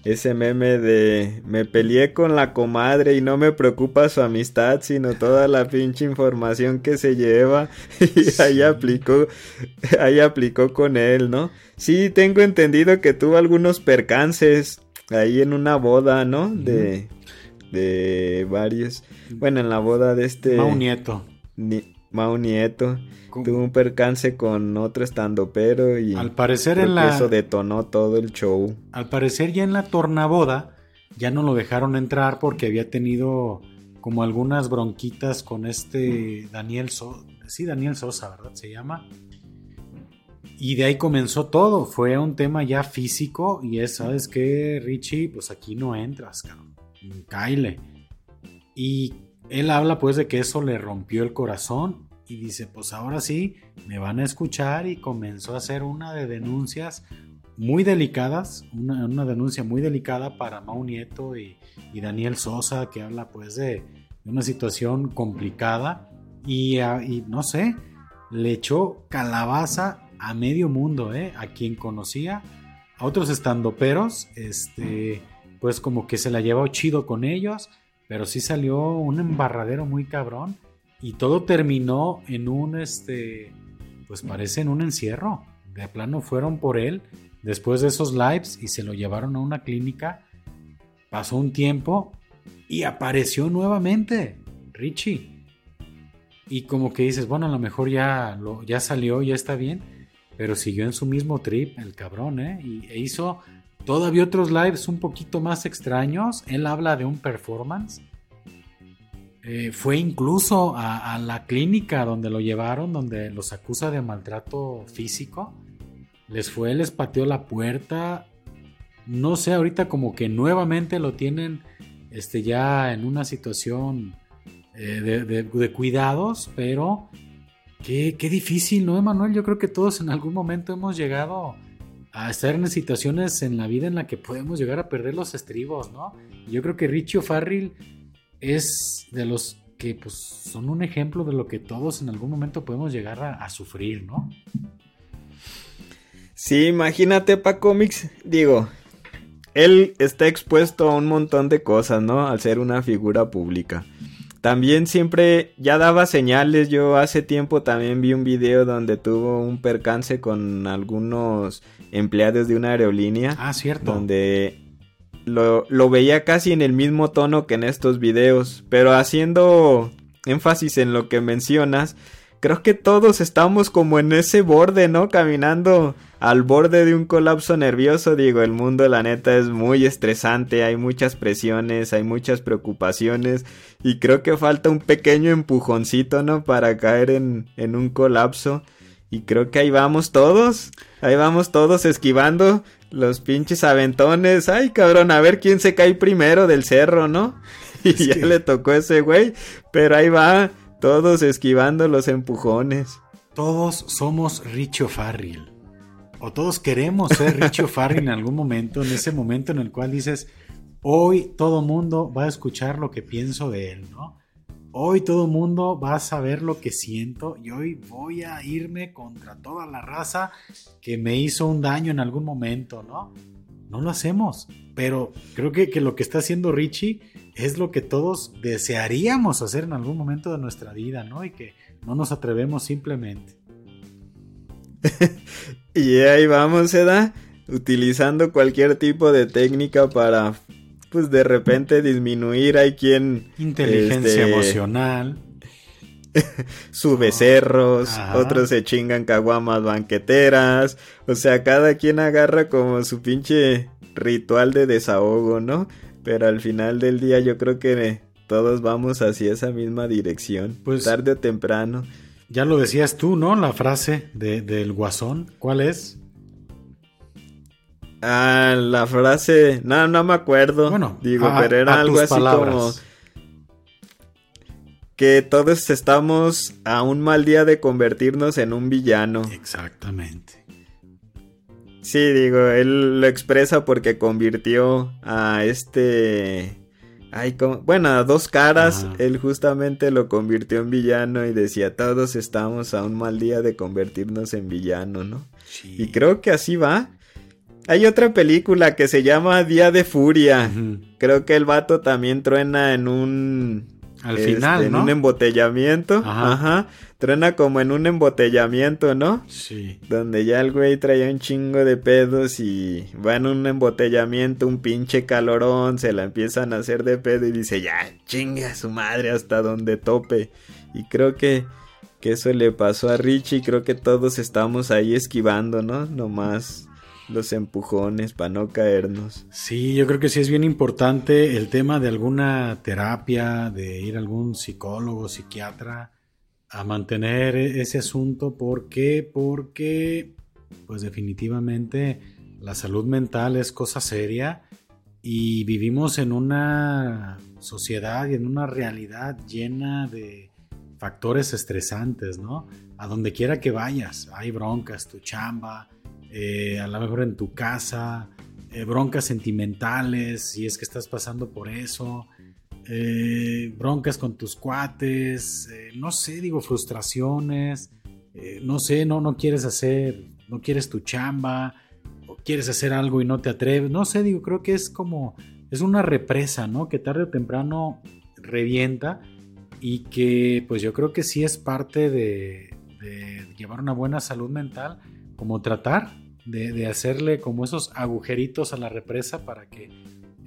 Ese meme de me peleé con la comadre y no me preocupa su amistad, sino toda la pinche información que se lleva. Y ahí aplicó, ahí aplicó con él, ¿no? Sí, tengo entendido que tuvo algunos percances ahí en una boda, ¿no? De, de varios. Bueno, en la boda de este. Mau Nieto. Mau Nieto tuvo un percance con otro estandopero y al parecer en la eso detonó todo el show. Al parecer ya en la tornaboda ya no lo dejaron entrar porque había tenido como algunas bronquitas con este Daniel Sosa, sí Daniel Sosa, ¿verdad? Se llama. Y de ahí comenzó todo, fue un tema ya físico y es, ¿sabes qué, Richie? Pues aquí no entras, cabrón. Kyle. Y él habla pues de que eso le rompió el corazón y dice, pues ahora sí, me van a escuchar y comenzó a hacer una de denuncias muy delicadas, una, denuncia muy delicada para Mau Nieto y, Daniel Sosa, que habla pues de, una situación complicada y, y, no sé, le echó calabaza a medio mundo, ¿eh? a quien conocía, a otros estandoperos, este, pues como que se la llevó chido con ellos, pero sí salió un embarradero muy cabrón y todo terminó en un, este, pues parece en un encierro. De plano fueron por él después de esos lives y se lo llevaron a una clínica. Pasó un tiempo y apareció nuevamente Richie. Y como que dices, bueno, a lo mejor ya, lo, ya salió, ya está bien, pero siguió en su mismo trip, el cabrón, ¿eh? Y e hizo todavía otros lives un poquito más extraños. Él habla de un performance eh, fue incluso a, la clínica donde lo llevaron, donde los acusa de maltrato físico. Les fue, les pateó la puerta. No sé, ahorita como que nuevamente lo tienen este, ya en una situación eh, de, cuidados, pero qué, qué difícil, ¿no, Emanuel? Yo creo que todos en algún momento hemos llegado a estar en situaciones en la vida en la que podemos llegar a perder los estribos, ¿no? Yo creo que Richie Farrell es de los que pues, son un ejemplo de lo que todos en algún momento podemos llegar a, sufrir, ¿no? Sí, imagínate para cómics, digo, él está expuesto a un montón de cosas, ¿no? Al ser una figura pública. También siempre ya daba señales, yo hace tiempo también vi un video donde tuvo un percance con algunos empleados de una aerolínea. Ah, cierto. Donde lo, veía casi en el mismo tono que en estos videos, pero haciendo énfasis en lo que mencionas, creo que todos estamos como en ese borde, ¿no? Caminando al borde de un colapso nervioso, digo, el mundo la neta es muy estresante, hay muchas presiones, hay muchas preocupaciones y creo que falta un pequeño empujoncito, ¿no? Para caer en, en un colapso. Y creo que ahí vamos todos, ahí vamos todos esquivando los pinches aventones. Ay, cabrón, a ver quién se cae primero del cerro, ¿no? Y ya le tocó ese güey. Pero ahí va, todos esquivando los empujones. Todos somos Richo Farrell. O todos queremos ser Richo Farrell en algún momento, en ese momento en el cual dices, hoy todo mundo va a escuchar lo que pienso de él, ¿no? Hoy todo el mundo va a saber lo que siento y hoy voy a irme contra toda la raza que me hizo un daño en algún momento, ¿no? no lo hacemos. Pero creo que, que lo que está haciendo Richie es lo que todos desearíamos hacer en algún momento de nuestra vida, ¿no? Y que no nos atrevemos simplemente. y ahí vamos, ¿edad? Utilizando cualquier tipo de técnica para, pues de repente disminuir. Hay quien... Inteligencia este, emocional. sube cerros, otros se chingan caguamas banqueteras. O sea, cada quien agarra como su pinche ritual de desahogo, ¿no? Pero al final del día yo creo que todos vamos hacia esa misma dirección, pues, tarde o temprano. Ya lo decías tú, ¿no? La frase de, del guasón, ¿cuál es? Ah, la frase, no, no me acuerdo. Bueno, digo, pero era algo así como que todos estamos a un mal día de convertirnos en un villano. Exactamente. Sí, digo, él lo expresa porque convirtió a este bueno, a dos caras, él justamente lo convirtió en villano y decía, todos estamos a un mal día de convertirnos en villano, ¿no? Y creo que así va. Hay otra película que se llama Día de Furia. Creo que el vato también truena en un al final, este, En un embotellamiento. Ajá. Truena como en un embotellamiento, ¿no? Sí. Donde ya el güey traía un chingo de pedos y va en un embotellamiento, un pinche calorón, se la empiezan a hacer de pedo y dice, ya, chingue a su madre hasta donde tope. Y creo que, que eso le pasó a Richie, creo que todos estamos ahí esquivando, ¿no? Nomás los empujones para no caernos. Sí, yo creo que sí es bien importante el tema de alguna terapia, de ir a algún psicólogo, psiquiatra, a mantener e-, ese asunto. ¿Por qué? Porque, pues definitivamente, la salud mental es cosa seria y vivimos en una sociedad y en una realidad llena de factores estresantes, ¿no? A donde quiera que vayas, hay broncas, tu chamba, eh, a lo mejor en tu casa, eh, broncas sentimentales, si es que estás pasando por eso, eh, broncas con tus cuates, no sé, digo, frustraciones, no sé, no, no quieres hacer, no quieres tu chamba, o quieres hacer algo y no te atreves, no sé, digo, creo que es como, es una represa, ¿no? Que tarde o temprano revienta y que pues yo creo que sí es parte de llevar una buena salud mental como tratar de, hacerle como esos agujeritos a la represa para que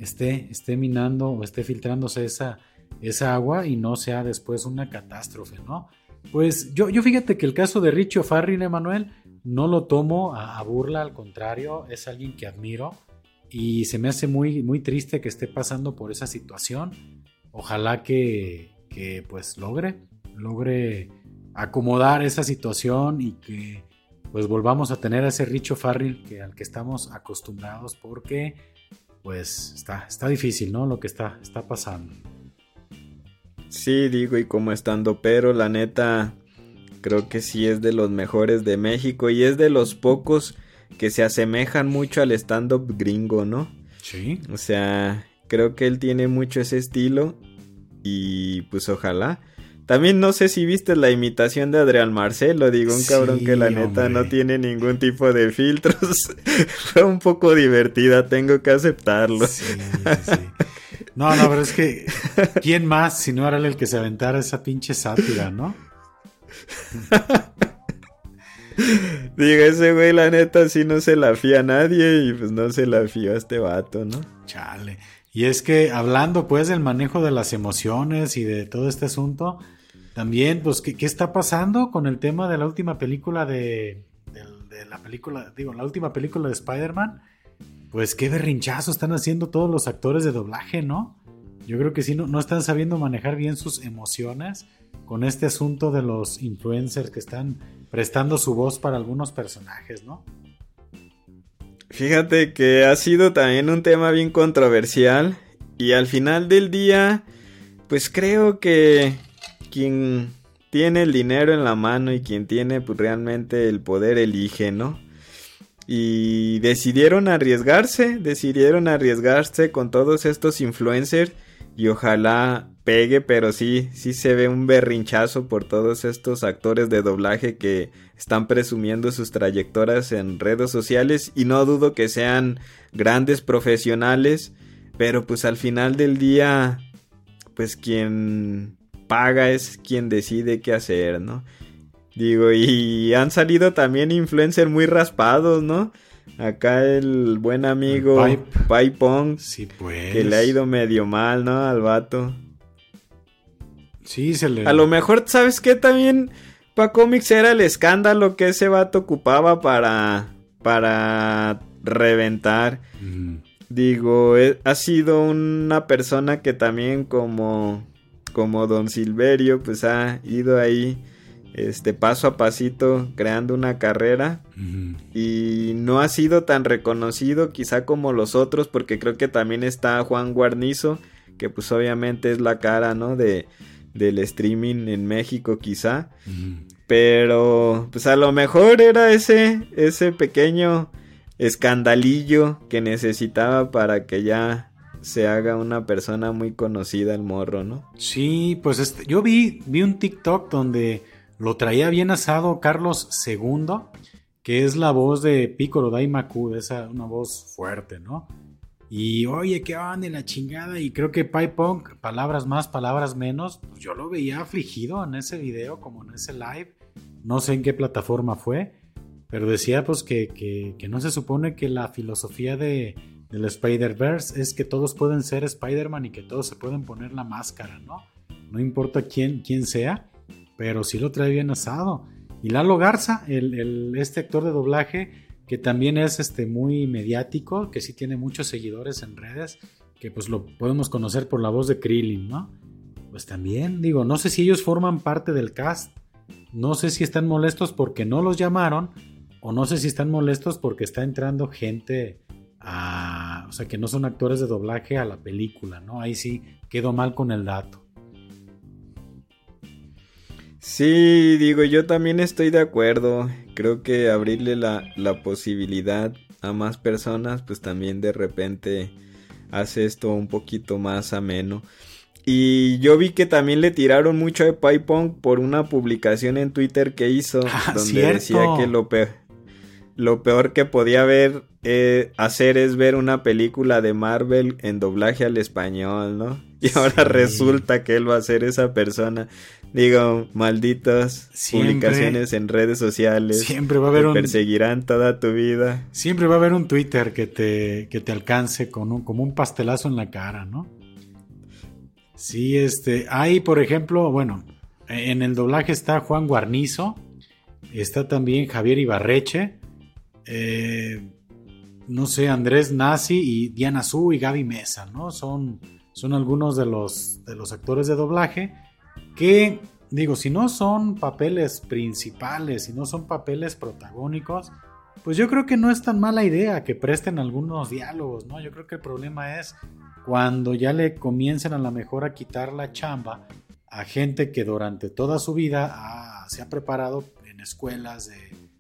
esté, esté minando o esté filtrándose esa, esa agua y no sea después una catástrofe, ¿no? Pues yo, yo fíjate que el caso de Richo Farrin, Emanuel, no lo tomo a, burla, al contrario, es alguien que admiro y se me hace muy, muy triste que esté pasando por esa situación. Ojalá que, que pues logre, logre acomodar esa situación y que pues volvamos a tener a ese Richo Farrell que, al que estamos acostumbrados porque pues está, está difícil, ¿no? Lo que está, está pasando. Sí, digo, y como estando, pero la neta, creo que sí es de los mejores de México y es de los pocos que se asemejan mucho al stand-up gringo, ¿no? Sí. O sea, creo que él tiene mucho ese estilo y pues ojalá también no sé si viste la imitación de Adrián Marcelo, digo, un cabrón que la neta no tiene ningún tipo de filtros. Fue un poco divertida, tengo que aceptarlo. Sí, sí. No, no, pero es que, ¿quién más si no era el que se aventara esa pinche sátira, no? Digo, ese güey, la neta, sí no se la fía a nadie y pues no se la fió a este vato, ¿no? Chale. Y es que hablando pues del manejo de las emociones y de todo este asunto, también, pues, ¿qué, está pasando con el tema de la última película de, la película, digo, la última película de Spider-Man? Pues qué berrinchazo están haciendo todos los actores de doblaje, ¿no? Yo creo que sí, no, no están sabiendo manejar bien sus emociones con este asunto de los influencers que están prestando su voz para algunos personajes, ¿no? Fíjate que ha sido también un tema bien controversial y al final del día, pues creo que quien tiene el dinero en la mano y quien tiene pues, realmente el poder elige, ¿no? Y decidieron arriesgarse, decidieron arriesgarse con todos estos influencers y ojalá pegue, pero sí, sí se ve un berrinchazo por todos estos actores de doblaje que están presumiendo sus trayectorias en redes sociales y no dudo que sean grandes profesionales, pero pues al final del día, pues quien paga es quien decide qué hacer, ¿no? Digo, y han salido también influencers muy raspados, ¿no? Acá el buen amigo Pipe. Pong. Sí, pues. Que le ha ido medio mal, ¿no? Al vato. Sí, se le. A lo mejor, ¿sabes qué? También para cómics era el escándalo que ese vato ocupaba para. para reventar. Digo, e, ha sido una persona que también como. Como Don Silverio, pues ha ido ahí este paso a pasito creando una carrera. Y no ha sido tan reconocido quizá como los otros porque creo que también está Juan Guarnizo que pues obviamente es la cara no de del streaming en México quizá. Pero pues a lo mejor era ese ese pequeño escandalillo que necesitaba para que ya se haga una persona muy conocida el morro, ¿no? Sí, pues este, yo vi, vi un TikTok donde lo traía bien asado Carlos II, que es la voz de Piccolo Daimaku, esa una voz fuerte, ¿no? Y oye, ¿qué van de la chingada? Y creo que Pai Punk, palabras más, palabras menos, pues yo lo veía afligido en ese video, como en ese live. No sé en qué plataforma fue, pero decía pues que, que, no se supone que la filosofía de, del Spider-Verse es que todos pueden ser Spider-Man y que todos se pueden poner la máscara, ¿no? No importa quién, quién sea pero sí lo trae bien asado. Y Lalo Garza, el, este actor de doblaje, que también es este, muy mediático, que sí tiene muchos seguidores en redes, que pues lo podemos conocer por la voz de Krillin, ¿no? Pues también, digo, no sé si ellos forman parte del cast, no sé si están molestos porque no los llamaron, o no sé si están molestos porque está entrando gente a, o sea, que no son actores de doblaje a la película, ¿no? Ahí sí quedó mal con el dato. Sí, digo, yo también estoy de acuerdo. Creo que abrirle la, posibilidad a más personas, pues también de repente hace esto un poquito más ameno. Y yo vi que también le tiraron mucho a Pipong por una publicación en Twitter que hizo, ah, donde decía que lo peor, lo peor que podía ver, eh, hacer es ver una película de Marvel en doblaje al español, ¿no? Y ahora resulta que él va a ser esa persona. Digo, malditas publicaciones en redes sociales. Siempre va a haber un. Perseguirán toda tu vida. Siempre va a haber un Twitter que te, que te alcance con un, como un pastelazo en la cara, ¿no? Sí, este. Hay, por ejemplo, bueno, en el doblaje está Juan Guarnizo. Está también Javier Ibarreche. Eh, no sé, Andrés Nazi y Diana Su y Gaby Mesa, ¿no? Son, son algunos de los, de los actores de doblaje que digo, si no son papeles principales, si no son papeles protagónicos, pues yo creo que no es tan mala idea que presten algunos diálogos, ¿no? Yo creo que el problema es cuando ya le comiencen a lo mejor a quitar la chamba a gente que durante toda su vida se ha preparado en escuelas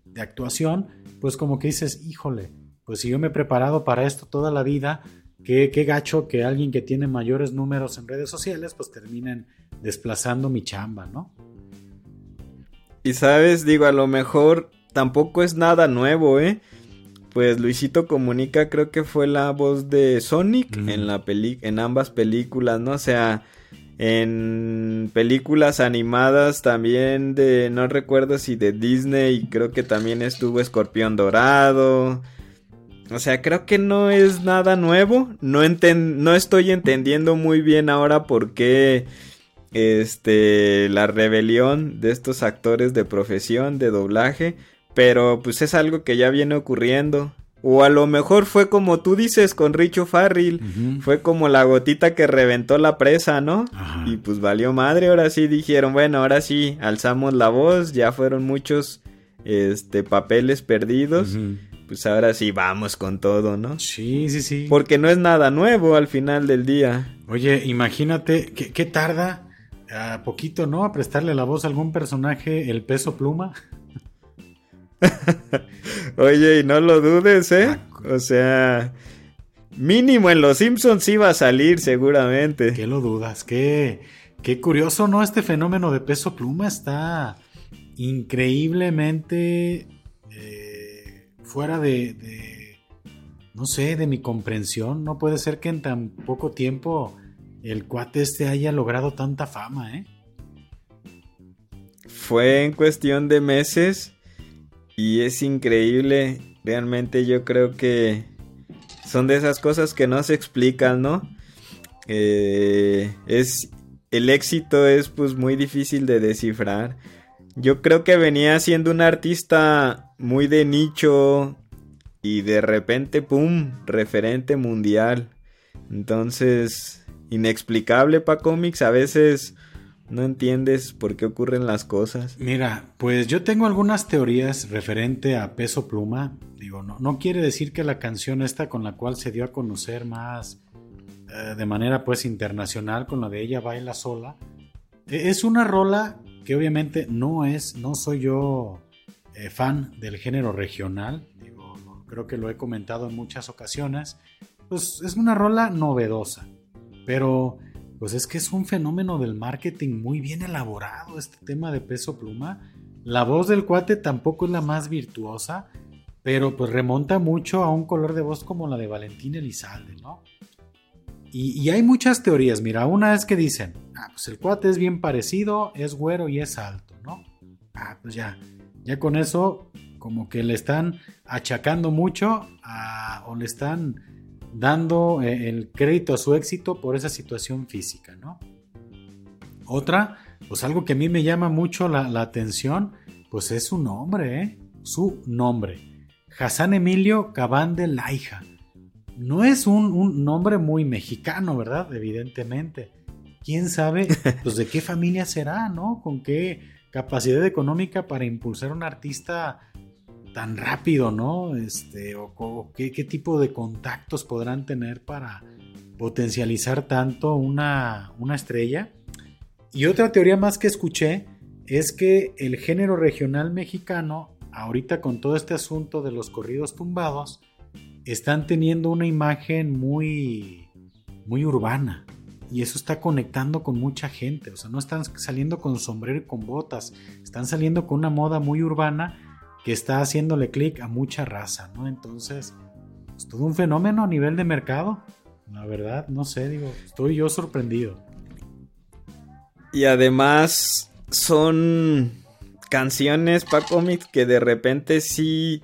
de actuación, pues como que dices, híjole, pues si yo me he preparado para esto toda la vida, qué, qué gacho que alguien que tiene mayores números en redes sociales, pues terminen desplazando mi chamba, ¿no? Y sabes, digo, a lo mejor tampoco es nada nuevo, ¿eh? Pues Luisito Comunica creo que fue la voz de Sonic en la peli en ambas películas, ¿no? O sea, en películas animadas también de no recuerdo si de Disney, creo que también estuvo Escorpión Dorado. O sea, creo que no es nada nuevo. No, no estoy entendiendo muy bien ahora por qué este, la rebelión de estos actores de profesión, de doblaje, pero pues es algo que ya viene ocurriendo. O a lo mejor fue como tú dices con Richo Farrell, fue como la gotita que reventó la presa, ¿no? Y pues valió madre, ahora sí dijeron, bueno, ahora sí, alzamos la voz, ya fueron muchos este papeles perdidos. Pues ahora sí vamos con todo, ¿no? Sí, sí, sí. Porque no es nada nuevo al final del día. Oye, imagínate, ¿qué, tarda? a poquito, ¿no? A prestarle la voz a algún personaje el peso pluma. Oye, y no lo dudes, ¿eh? O sea, mínimo en Los Simpsons iba a salir seguramente. ¿Qué lo dudas? Qué, qué curioso, ¿no? Este fenómeno de peso pluma está increíblemente eh, fuera de, no sé, de mi comprensión. No puede ser que en tan poco tiempo el cuate este haya logrado tanta fama, ¿eh? Fue en cuestión de meses y es increíble. Realmente yo creo que son de esas cosas que no se explican, ¿no? Eh, es el éxito es pues muy difícil de descifrar. Yo creo que venía siendo un artista muy de nicho y de repente, ¡pum!, referente mundial. Entonces, inexplicable para cómics, a veces no entiendes por qué ocurren las cosas. Mira, pues yo tengo algunas teorías referente a Peso Pluma. Digo, no, quiere decir que la canción esta con la cual se dio a conocer más eh, de manera pues internacional, con la de ella baila sola, e, es una rola que obviamente no es, no soy yo eh, fan del género regional. Digo, creo que lo he comentado en muchas ocasiones. Pues es una rola novedosa, pero pues es que es un fenómeno del marketing muy bien elaborado este tema de peso pluma. La voz del cuate tampoco es la más virtuosa, pero pues remonta mucho a un color de voz como la de Valentín Elizalde, ¿no? Y, hay muchas teorías, mira, una es que dicen, ah, pues el cuate es bien parecido, es güero y es alto, ¿no? Ah, pues ya, ya con eso como que le están achacando mucho o le están dando eh, el crédito a su éxito por esa situación física, ¿no? Otra, pues algo que a mí me llama mucho la, atención, pues es su nombre, ¿eh? Su nombre. Hassan Emilio Cabán de Laija. No es un, nombre muy mexicano, ¿verdad? Evidentemente. ¿Quién sabe pues, de qué familia será, ¿no? Con qué capacidad económica para impulsar a un artista tan rápido, ¿no? Este, o, qué, tipo de contactos podrán tener para potencializar tanto una, una estrella. Y otra teoría más que escuché es que el género regional mexicano, ahorita con todo este asunto de los corridos tumbados, están teniendo una imagen muy, muy urbana. Y eso está conectando con mucha gente. O sea, no están saliendo con sombrero y con botas. Están saliendo con una moda muy urbana que está haciéndole clic a mucha raza, ¿no? Entonces, es todo un fenómeno a nivel de mercado. La verdad, no sé, digo, estoy yo sorprendido. Y además son canciones para cómics que de repente sí,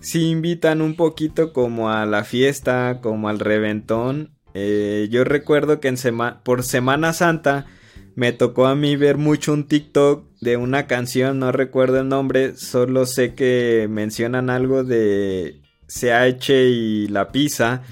sí invitan un poquito como a la fiesta, como al reventón. Eh, yo recuerdo que en por Semana Santa me tocó a mí ver mucho un TikTok de una canción, no recuerdo el nombre, solo sé que mencionan algo de CH y la pizza.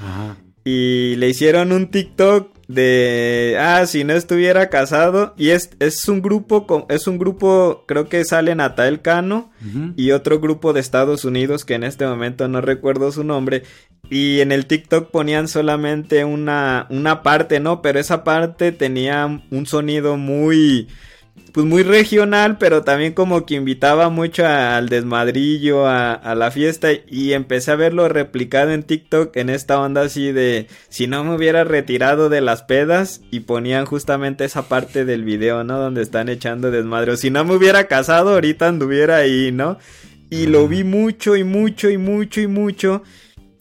Y le hicieron un TikTok de ah si no estuviera casado y es, es un grupo es un grupo creo que sale Natael Cano y otro grupo de Estados Unidos que en este momento no recuerdo su nombre y en el TikTok ponían solamente una una parte no pero esa parte tenía un sonido muy pues muy regional, pero también como que invitaba mucho al desmadrillo, a, la fiesta y empecé a verlo replicado en TikTok en esta onda así de si no me hubiera retirado de las pedas y ponían justamente esa parte del video, ¿no? Donde están echando desmadre. O si no me hubiera casado, ahorita anduviera ahí, ¿no? Y lo vi mucho y mucho y mucho y mucho.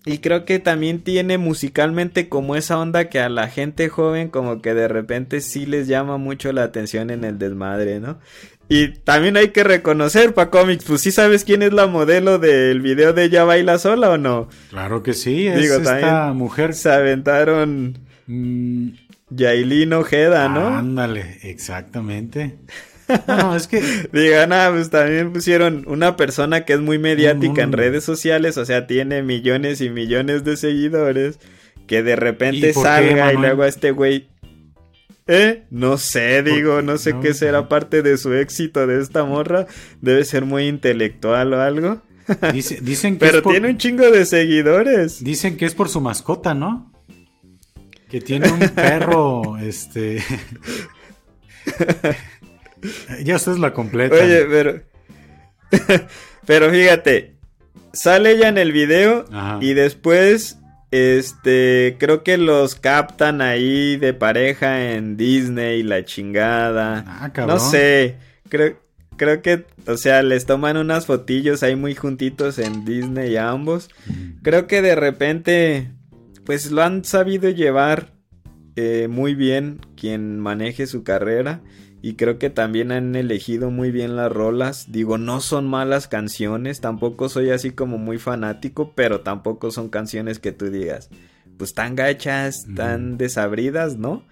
Y creo que también tiene musicalmente como esa onda que a la gente joven como que de repente sí les llama mucho la atención en el desmadre, ¿no? Y también hay que reconocer, pa cómics, pues sí sabes quién es la modelo del video de ella baila sola o no. Claro que sí, es Digo, esta mujer. Se aventaron mm. Yailin Ojeda, ¿no? Ándale, exactamente. No, es que. Digan, ah, pues también pusieron una persona que es muy mediática en redes sociales, o sea, tiene millones y millones de seguidores, que de repente salga y luego a este güey. ¿Eh? No sé, digo, no sé qué será parte de su éxito de esta morra. Debe ser muy intelectual o algo. dicen que Pero tiene un chingo de seguidores. Dicen que es por su mascota, ¿no? Que tiene un perro, este. Ya es la completa. Oye, pero. pero fíjate. Sale ella en el video y después este, creo que los captan ahí de pareja en Disney, la chingada. Ah, no sé, creo, creo que, o sea, les toman unas fotillos ahí muy juntitos en Disney a ambos. Creo que de repente, pues lo han sabido llevar eh, muy bien quien maneje su carrera. Y creo que también han elegido muy bien las rolas. Digo, no son malas canciones. Tampoco soy así como muy fanático. Pero tampoco son canciones que tú digas. Pues tan gachas, tan desabridas, ¿no?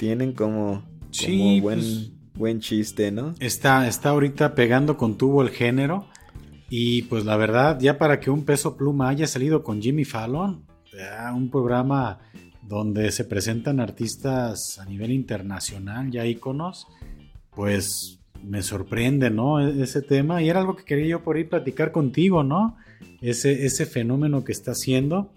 Tienen como, sí, buen, pues, buen chiste, ¿no? Está, está ahorita pegando con tubo el género. Y pues la verdad, ya para que un peso pluma haya salido con Jimmy Fallon, un programa donde se presentan artistas a nivel internacional, ya íconos pues me sorprende, ¿no? E-, ese tema y era algo que quería yo por ahí platicar contigo, ¿no? Ese, ese fenómeno que está haciendo.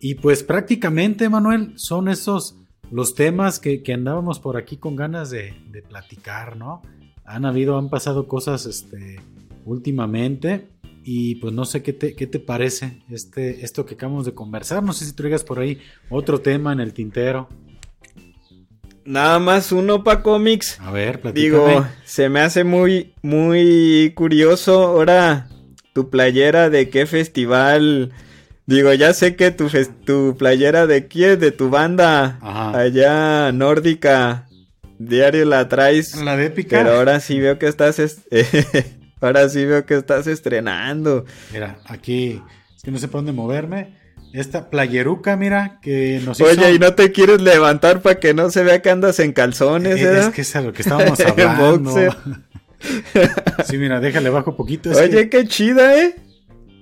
Y pues prácticamente, Manuel, son esos los temas que, andábamos por aquí con ganas de, platicar, ¿no? Han habido, han pasado cosas este, últimamente y pues no sé qué te, qué te parece este, esto que acabamos de conversar. No sé si traigas por ahí otro tema en el tintero. Nada más uno para cómics. A ver, platícame. Digo, se me hace muy, muy curioso. Ahora, tu playera de qué festival. Digo, ya sé que tu, tu playera de quién, de tu banda allá nórdica. Diario la traes. La de épica. Pero ahora sí veo que estás. ahora sí veo que estás estrenando. Mira, aquí. Es que no sé por dónde moverme. Esta playeruca, mira, que nos hizo... Oye, ¿y no te quieres levantar para que no se vea que andas en calzones, eh? Es que es a lo que estábamos hablando. sí, mira, déjale bajo poquito. Oye, qué chida, ¿eh?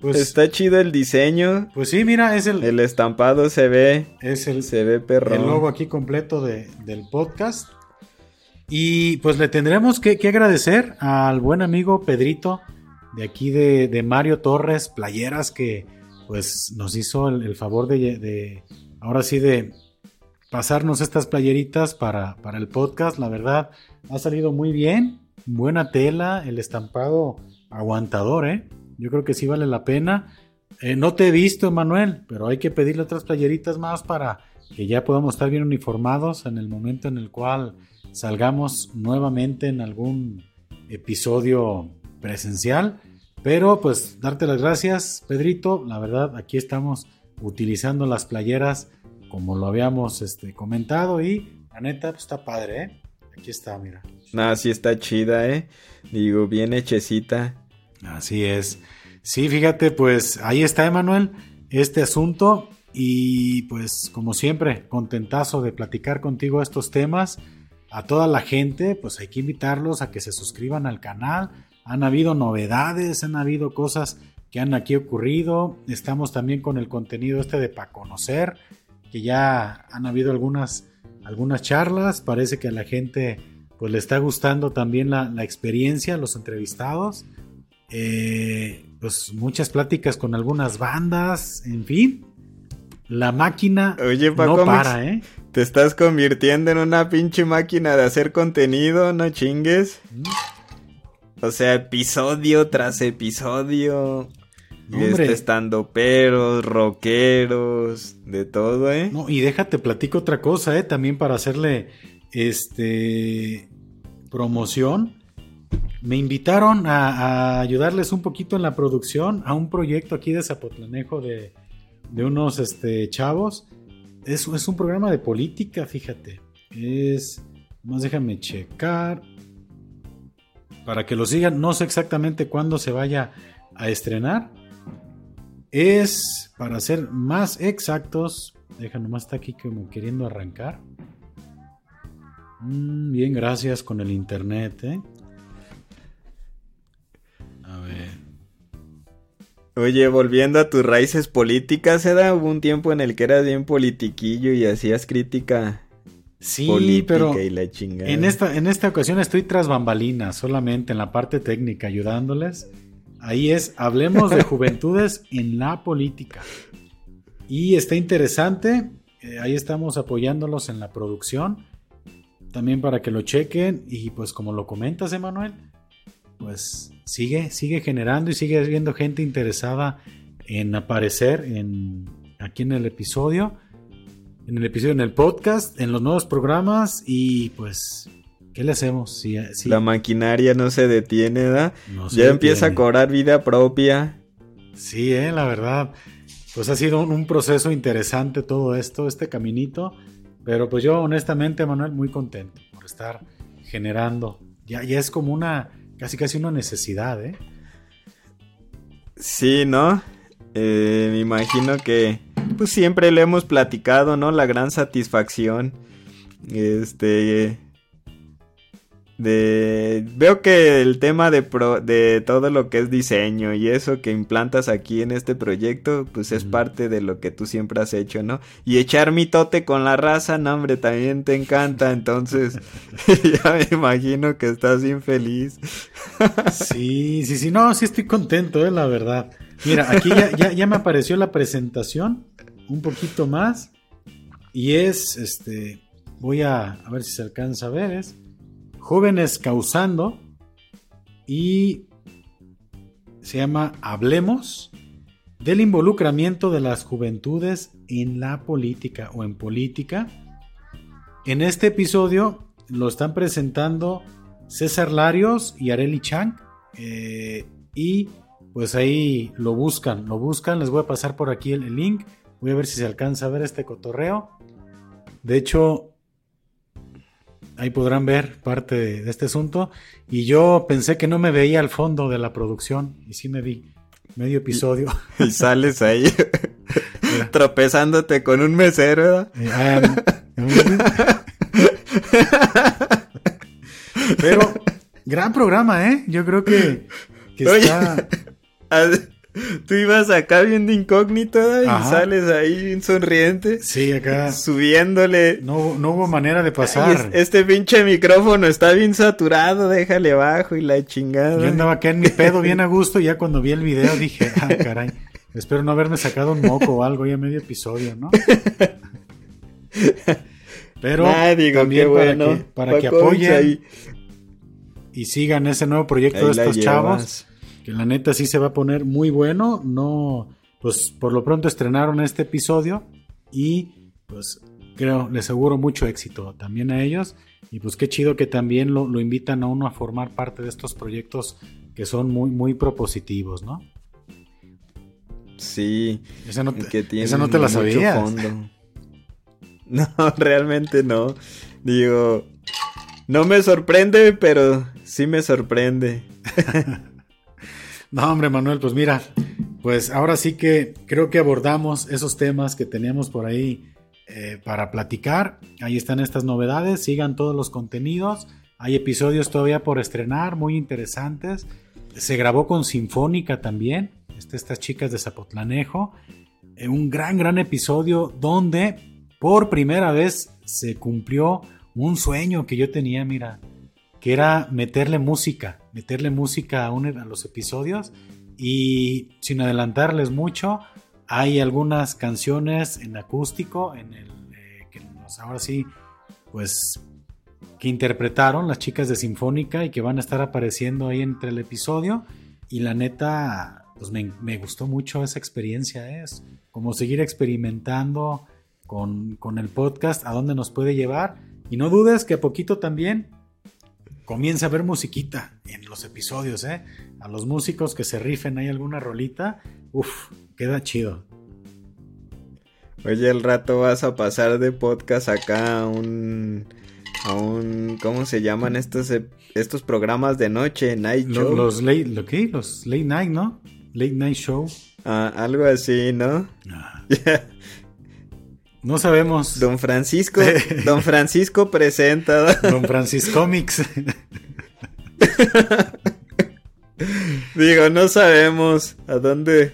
Pues, Está chido el diseño. Pues sí, mira, es el... El estampado se ve. Es el... Se ve perro. El logo aquí completo de, del podcast. Y pues le tendremos que, agradecer al buen amigo Pedrito de aquí de, de Mario Torres, Playeras, que pues nos hizo el, favor de, ahora sí, de pasarnos estas playeritas para, para el podcast. La verdad, ha salido muy bien. Buena tela, el estampado aguantador, ¿eh? Yo creo que sí vale la pena. Eh, no te he visto, Manuel, pero hay que pedirle otras playeritas más para que ya podamos estar bien uniformados en el momento en el cual salgamos nuevamente en algún episodio presencial. Pero pues darte las gracias, Pedrito. La verdad, aquí estamos utilizando las playeras como lo habíamos este, comentado y la neta pues, está padre, ¿eh? Aquí está, mira. Ah, sí está chida, ¿eh? Digo, bien hechecita. Así es. Sí, fíjate, pues ahí está, Emanuel, este asunto. Y pues como siempre, contentazo de platicar contigo estos temas. A toda la gente, pues hay que invitarlos a que se suscriban al canal, han habido novedades, han habido cosas que han aquí ocurrido. Estamos también con el contenido este de para conocer, que ya han habido algunas, algunas charlas. Parece que a la gente pues le está gustando también la, experiencia, los entrevistados. Eh, pues muchas pláticas con algunas bandas, en fin. La máquina no para, ¿eh? Te estás convirtiendo en una pinche máquina de hacer contenido, no chingues. Mm. O sea, episodio tras episodio. Este, estando peros, rockeros, de todo, ¿eh? No, y déjate platico otra cosa, ¿eh? También para hacerle este promoción. Me invitaron a, ayudarles un poquito en la producción a un proyecto aquí de Zapotlanejo de, de unos este, chavos. Es, es un programa de política, fíjate. Es. Más déjame checar para que lo sigan. No sé exactamente cuándo se vaya a estrenar. Es, para ser más exactos, deja nomás está aquí como queriendo arrancar. Mm, bien, gracias con el internet, ¿eh? A ver. Oye, volviendo a tus raíces políticas. Hubo un tiempo en el que eras bien politiquillo y hacías crítica Sí, pero en esta, en esta ocasión estoy tras bambalinas, solamente en la parte técnica, ayudándoles. Ahí es, hablemos de juventudes en la política. Y está interesante, eh, ahí estamos apoyándolos en la producción, también para que lo chequen y pues como lo comentas, Emanuel, pues sigue, sigue generando y sigue habiendo gente interesada en aparecer en, aquí en el episodio, en el episodio, en el podcast, en los nuevos programas y pues, ¿qué le hacemos? Si, La maquinaria no se detiene, ¿da? ya empieza a cobrar vida propia. Sí, eh, la verdad. Pues ha sido un, proceso interesante todo esto, este caminito. Pero pues yo honestamente, Manuel, muy contento por estar generando. Ya, ya es como una, casi casi una necesidad, ¿eh? Sí, ¿no? Eh, me imagino que pues siempre le hemos platicado, ¿no? La gran satisfacción. Este de veo que el tema de de todo lo que es diseño y eso que implantas aquí en este proyecto pues es parte de lo que tú siempre has hecho no y echar mitote con la raza no hombre también te encanta entonces ya me imagino que estás infeliz. Sí sí sí no sí estoy contento eh, la verdad. Mira aquí ya, ya me apareció la presentación un poquito más y es este voy a, a ver si se alcanza a ver es Jóvenes Causando y se llama Hablemos del involucramiento de las juventudes en la política o en política. En este episodio lo están presentando César Larios y Areli Chang eh, y pues ahí lo buscan, lo buscan, les voy a pasar por aquí el link, voy a ver si se alcanza a ver este cotorreo. De hecho, ahí podrán ver parte de, este asunto. Y yo pensé que no me veía al fondo de la producción y sí me vi medio episodio. Y, sales ahí tropezándote con un mesero. Ah, Pero gran programa, ¿eh? Yo creo que, está... Tú ibas acá viendo incógnito y sales ahí sonriente. Sí, acá. Subiéndole. No, no hubo manera de pasar. este pinche micrófono está bien saturado, déjale bajo y la chingada. Yo andaba acá en mi pedo bien a gusto y ya cuando vi el video dije, ah, caray, espero no haberme sacado un moco o algo ya medio episodio, ¿no? Pero también para que, apoyen y sigan ese nuevo proyecto de estos chavos que la neta sí se va a poner muy bueno. No, pues por lo pronto estrenaron este episodio y pues creo, les aseguro mucho éxito también a ellos. Y pues qué chido que también lo, invitan a uno a formar parte de estos proyectos que son muy, muy propositivos, ¿no? Sí, esa no te, esa no te la sabías. Fondo. No, realmente no. Digo, no me sorprende, pero sí me sorprende. No, hombre, Manuel, pues mira, pues ahora sí que creo que abordamos esos temas que teníamos por ahí eh, para platicar. Ahí están estas novedades, sigan todos los contenidos. Hay episodios todavía por estrenar, muy interesantes. Se grabó con Sinfónica también, este, estas chicas de Zapotlanejo. Eh, un gran, gran episodio donde por primera vez se cumplió un sueño que yo tenía, mira, que era meterle música, meterle música a, a los episodios y sin adelantarles mucho, hay algunas canciones en acústico, en el eh, que ahora sí, pues que interpretaron las chicas de Sinfónica y que van a estar apareciendo ahí entre el episodio. Y la neta, pues me, gustó mucho esa experiencia, es como seguir experimentando con, con el podcast, a dónde nos puede llevar. Y no dudes que a poquito también comienza a ver musiquita en los episodios, ¿eh? A los músicos que se rifen ahí alguna rolita, uff, queda chido. Oye, el rato vas a pasar de podcast acá a un a un ¿cómo se llaman estos estos programas de noche, night show? Los, late, ¿lo qué? Los late night, ¿no? Late night show. Ah, algo así, ¿no? Ah. No sabemos. Don Francisco, Don Francisco presenta. Don Francisco Mix. Digo, no sabemos a dónde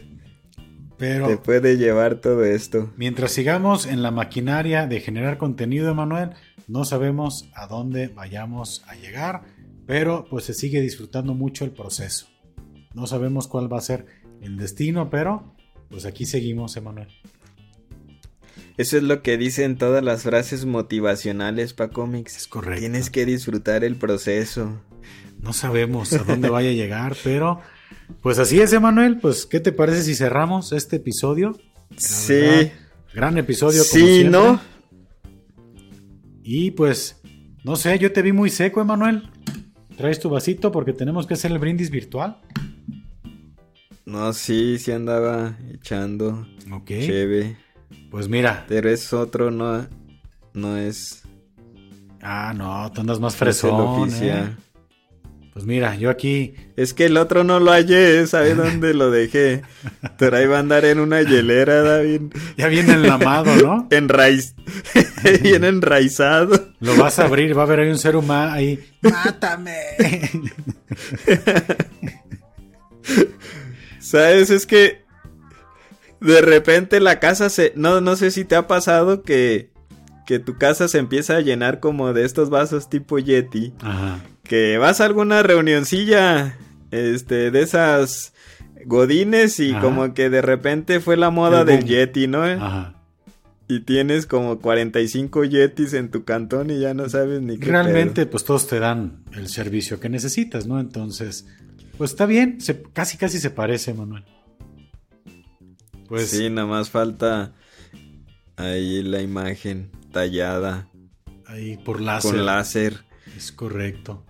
Pero, te puede llevar todo esto. Mientras sigamos en la maquinaria de generar contenido, Emanuel, no sabemos a dónde vayamos a llegar, pero pues se sigue disfrutando mucho el proceso. No sabemos cuál va a ser el destino, pero pues aquí seguimos, Emanuel. Eso es lo que dicen todas las frases motivacionales para cómics. Es correcto. Tienes que disfrutar el proceso. No sabemos a dónde vaya a llegar, pero pues así es, Emanuel. Pues, ¿qué te parece si cerramos este episodio? sí. Gran episodio. Como sí, ¿no? Y pues, no sé, yo te vi muy seco, Emanuel. ¿Traes tu vasito porque tenemos que hacer el brindis virtual? No, sí, sí andaba echando. Ok. Cheve. Pues mira. Pero es otro, no, no es. Ah, no, tú andas más fresón. ¿eh? Pues mira, yo aquí. Es que el otro no lo hallé, ¿sabes dónde lo dejé? Pero ahí va a andar en una hielera, David. Ya viene enlamado, ¿no? Enraiz... Viene enraizado. Lo vas a abrir, va a haber ahí un ser humano ahí. ¡Mátame! ¿Sabes? Es que. De repente la casa se. No, no sé si te ha pasado que. Que tu casa se empieza a llenar como de estos vasos tipo Yeti. Ajá que vas a alguna reunioncilla, este, de esas godines y como que de repente fue la moda del Yeti, ¿no? Ajá. Y tienes como 45 Yetis en tu cantón y ya no sabes ni qué. Realmente, pues todos te dan el servicio que necesitas, ¿no? Entonces, pues está bien, se, casi casi se parece, Manuel. Pues sí, nada más falta ahí la imagen tallada. Ahí por láser. Con láser. Es correcto.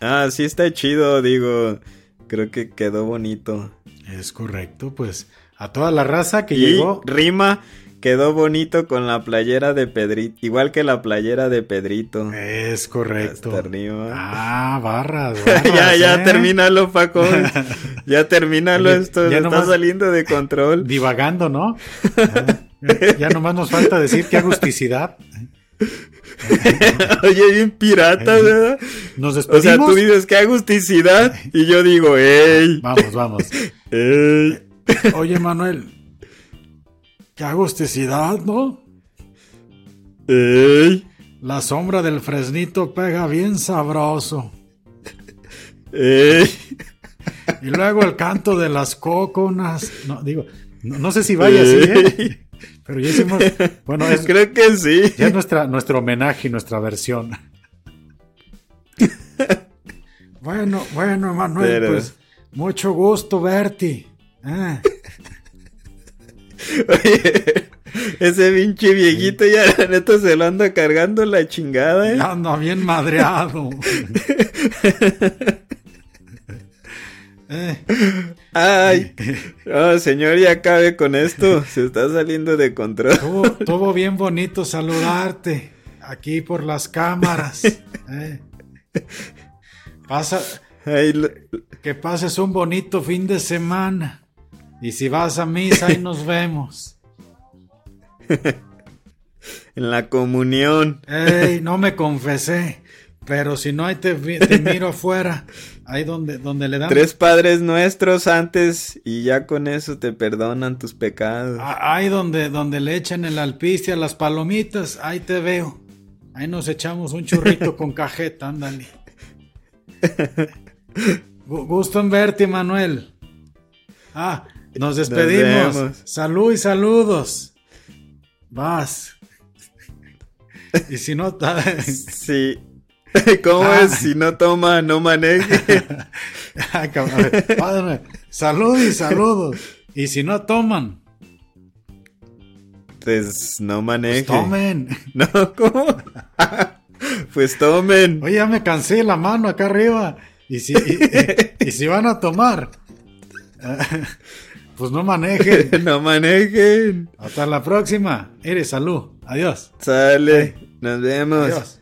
Ah, sí está chido, digo. Creo que quedó bonito. Es correcto, pues a toda la raza que llegó. Rima, quedó bonito con la playera de Pedrito. Igual que la playera de Pedrito. Es correcto. Ah, barras. ya, ya, ¿eh? termínalo, Paco. ya termínalo, esto ya está saliendo de control. Divagando, ¿no? ya, ya nomás nos falta decir qué agusticidad. Oye, bien pirata, ¿verdad? Nos despedimos. O sea, tú dices que agusticidad y yo digo, ¡ey! Vamos, vamos. ¡Ey! Oye, Manuel, qué agusticidad, ¿no? ¡Ey! La sombra del fresnito pega bien sabroso. ¡Ey! Y luego el canto de las cóconas. No, digo, no, sé si vaya así, ¿eh? Pero ya hicimos. Bueno, es, creo que sí. Ya es nuestra, nuestro homenaje y nuestra versión. bueno, bueno, Manuel, pues mucho gusto verte. Ah. Oye, ese pinche viejito ya neta se lo anda cargando la chingada, ¿eh? anda bien madreado. Eh. Ay, oh, señor, ya acabe con esto. Se está saliendo de control. Tuvo, bien bonito saludarte aquí por las cámaras. Eh. Pasa. Que pases un bonito fin de semana. Y si vas a misa, ahí nos vemos. en la comunión. Ey, no me confesé. Pero si no, ahí te, miro afuera, ahí donde, donde le dan... Tres padres nuestros antes y ya con eso te perdonan tus pecados. Ah, ahí donde, donde le echan el alpiste a las palomitas, ahí te veo. Ahí nos echamos un churrito con cajeta, ándale. Gusto en verte, Manuel. Ah, nos despedimos. Salud y saludos. Vas. Y si no... sí. ¿Cómo es? Ah. Si no toma, no maneje. Salud y saludos. Y si no toman. Pues no maneje. Pues tomen. No, ¿cómo? pues tomen. Oye, ya me cansé la mano acá arriba. Y si, y, si van a tomar. Pues no manejen. no manejen. Hasta la próxima. Eres salud. Adiós. Sale. Nos vemos. Adiós.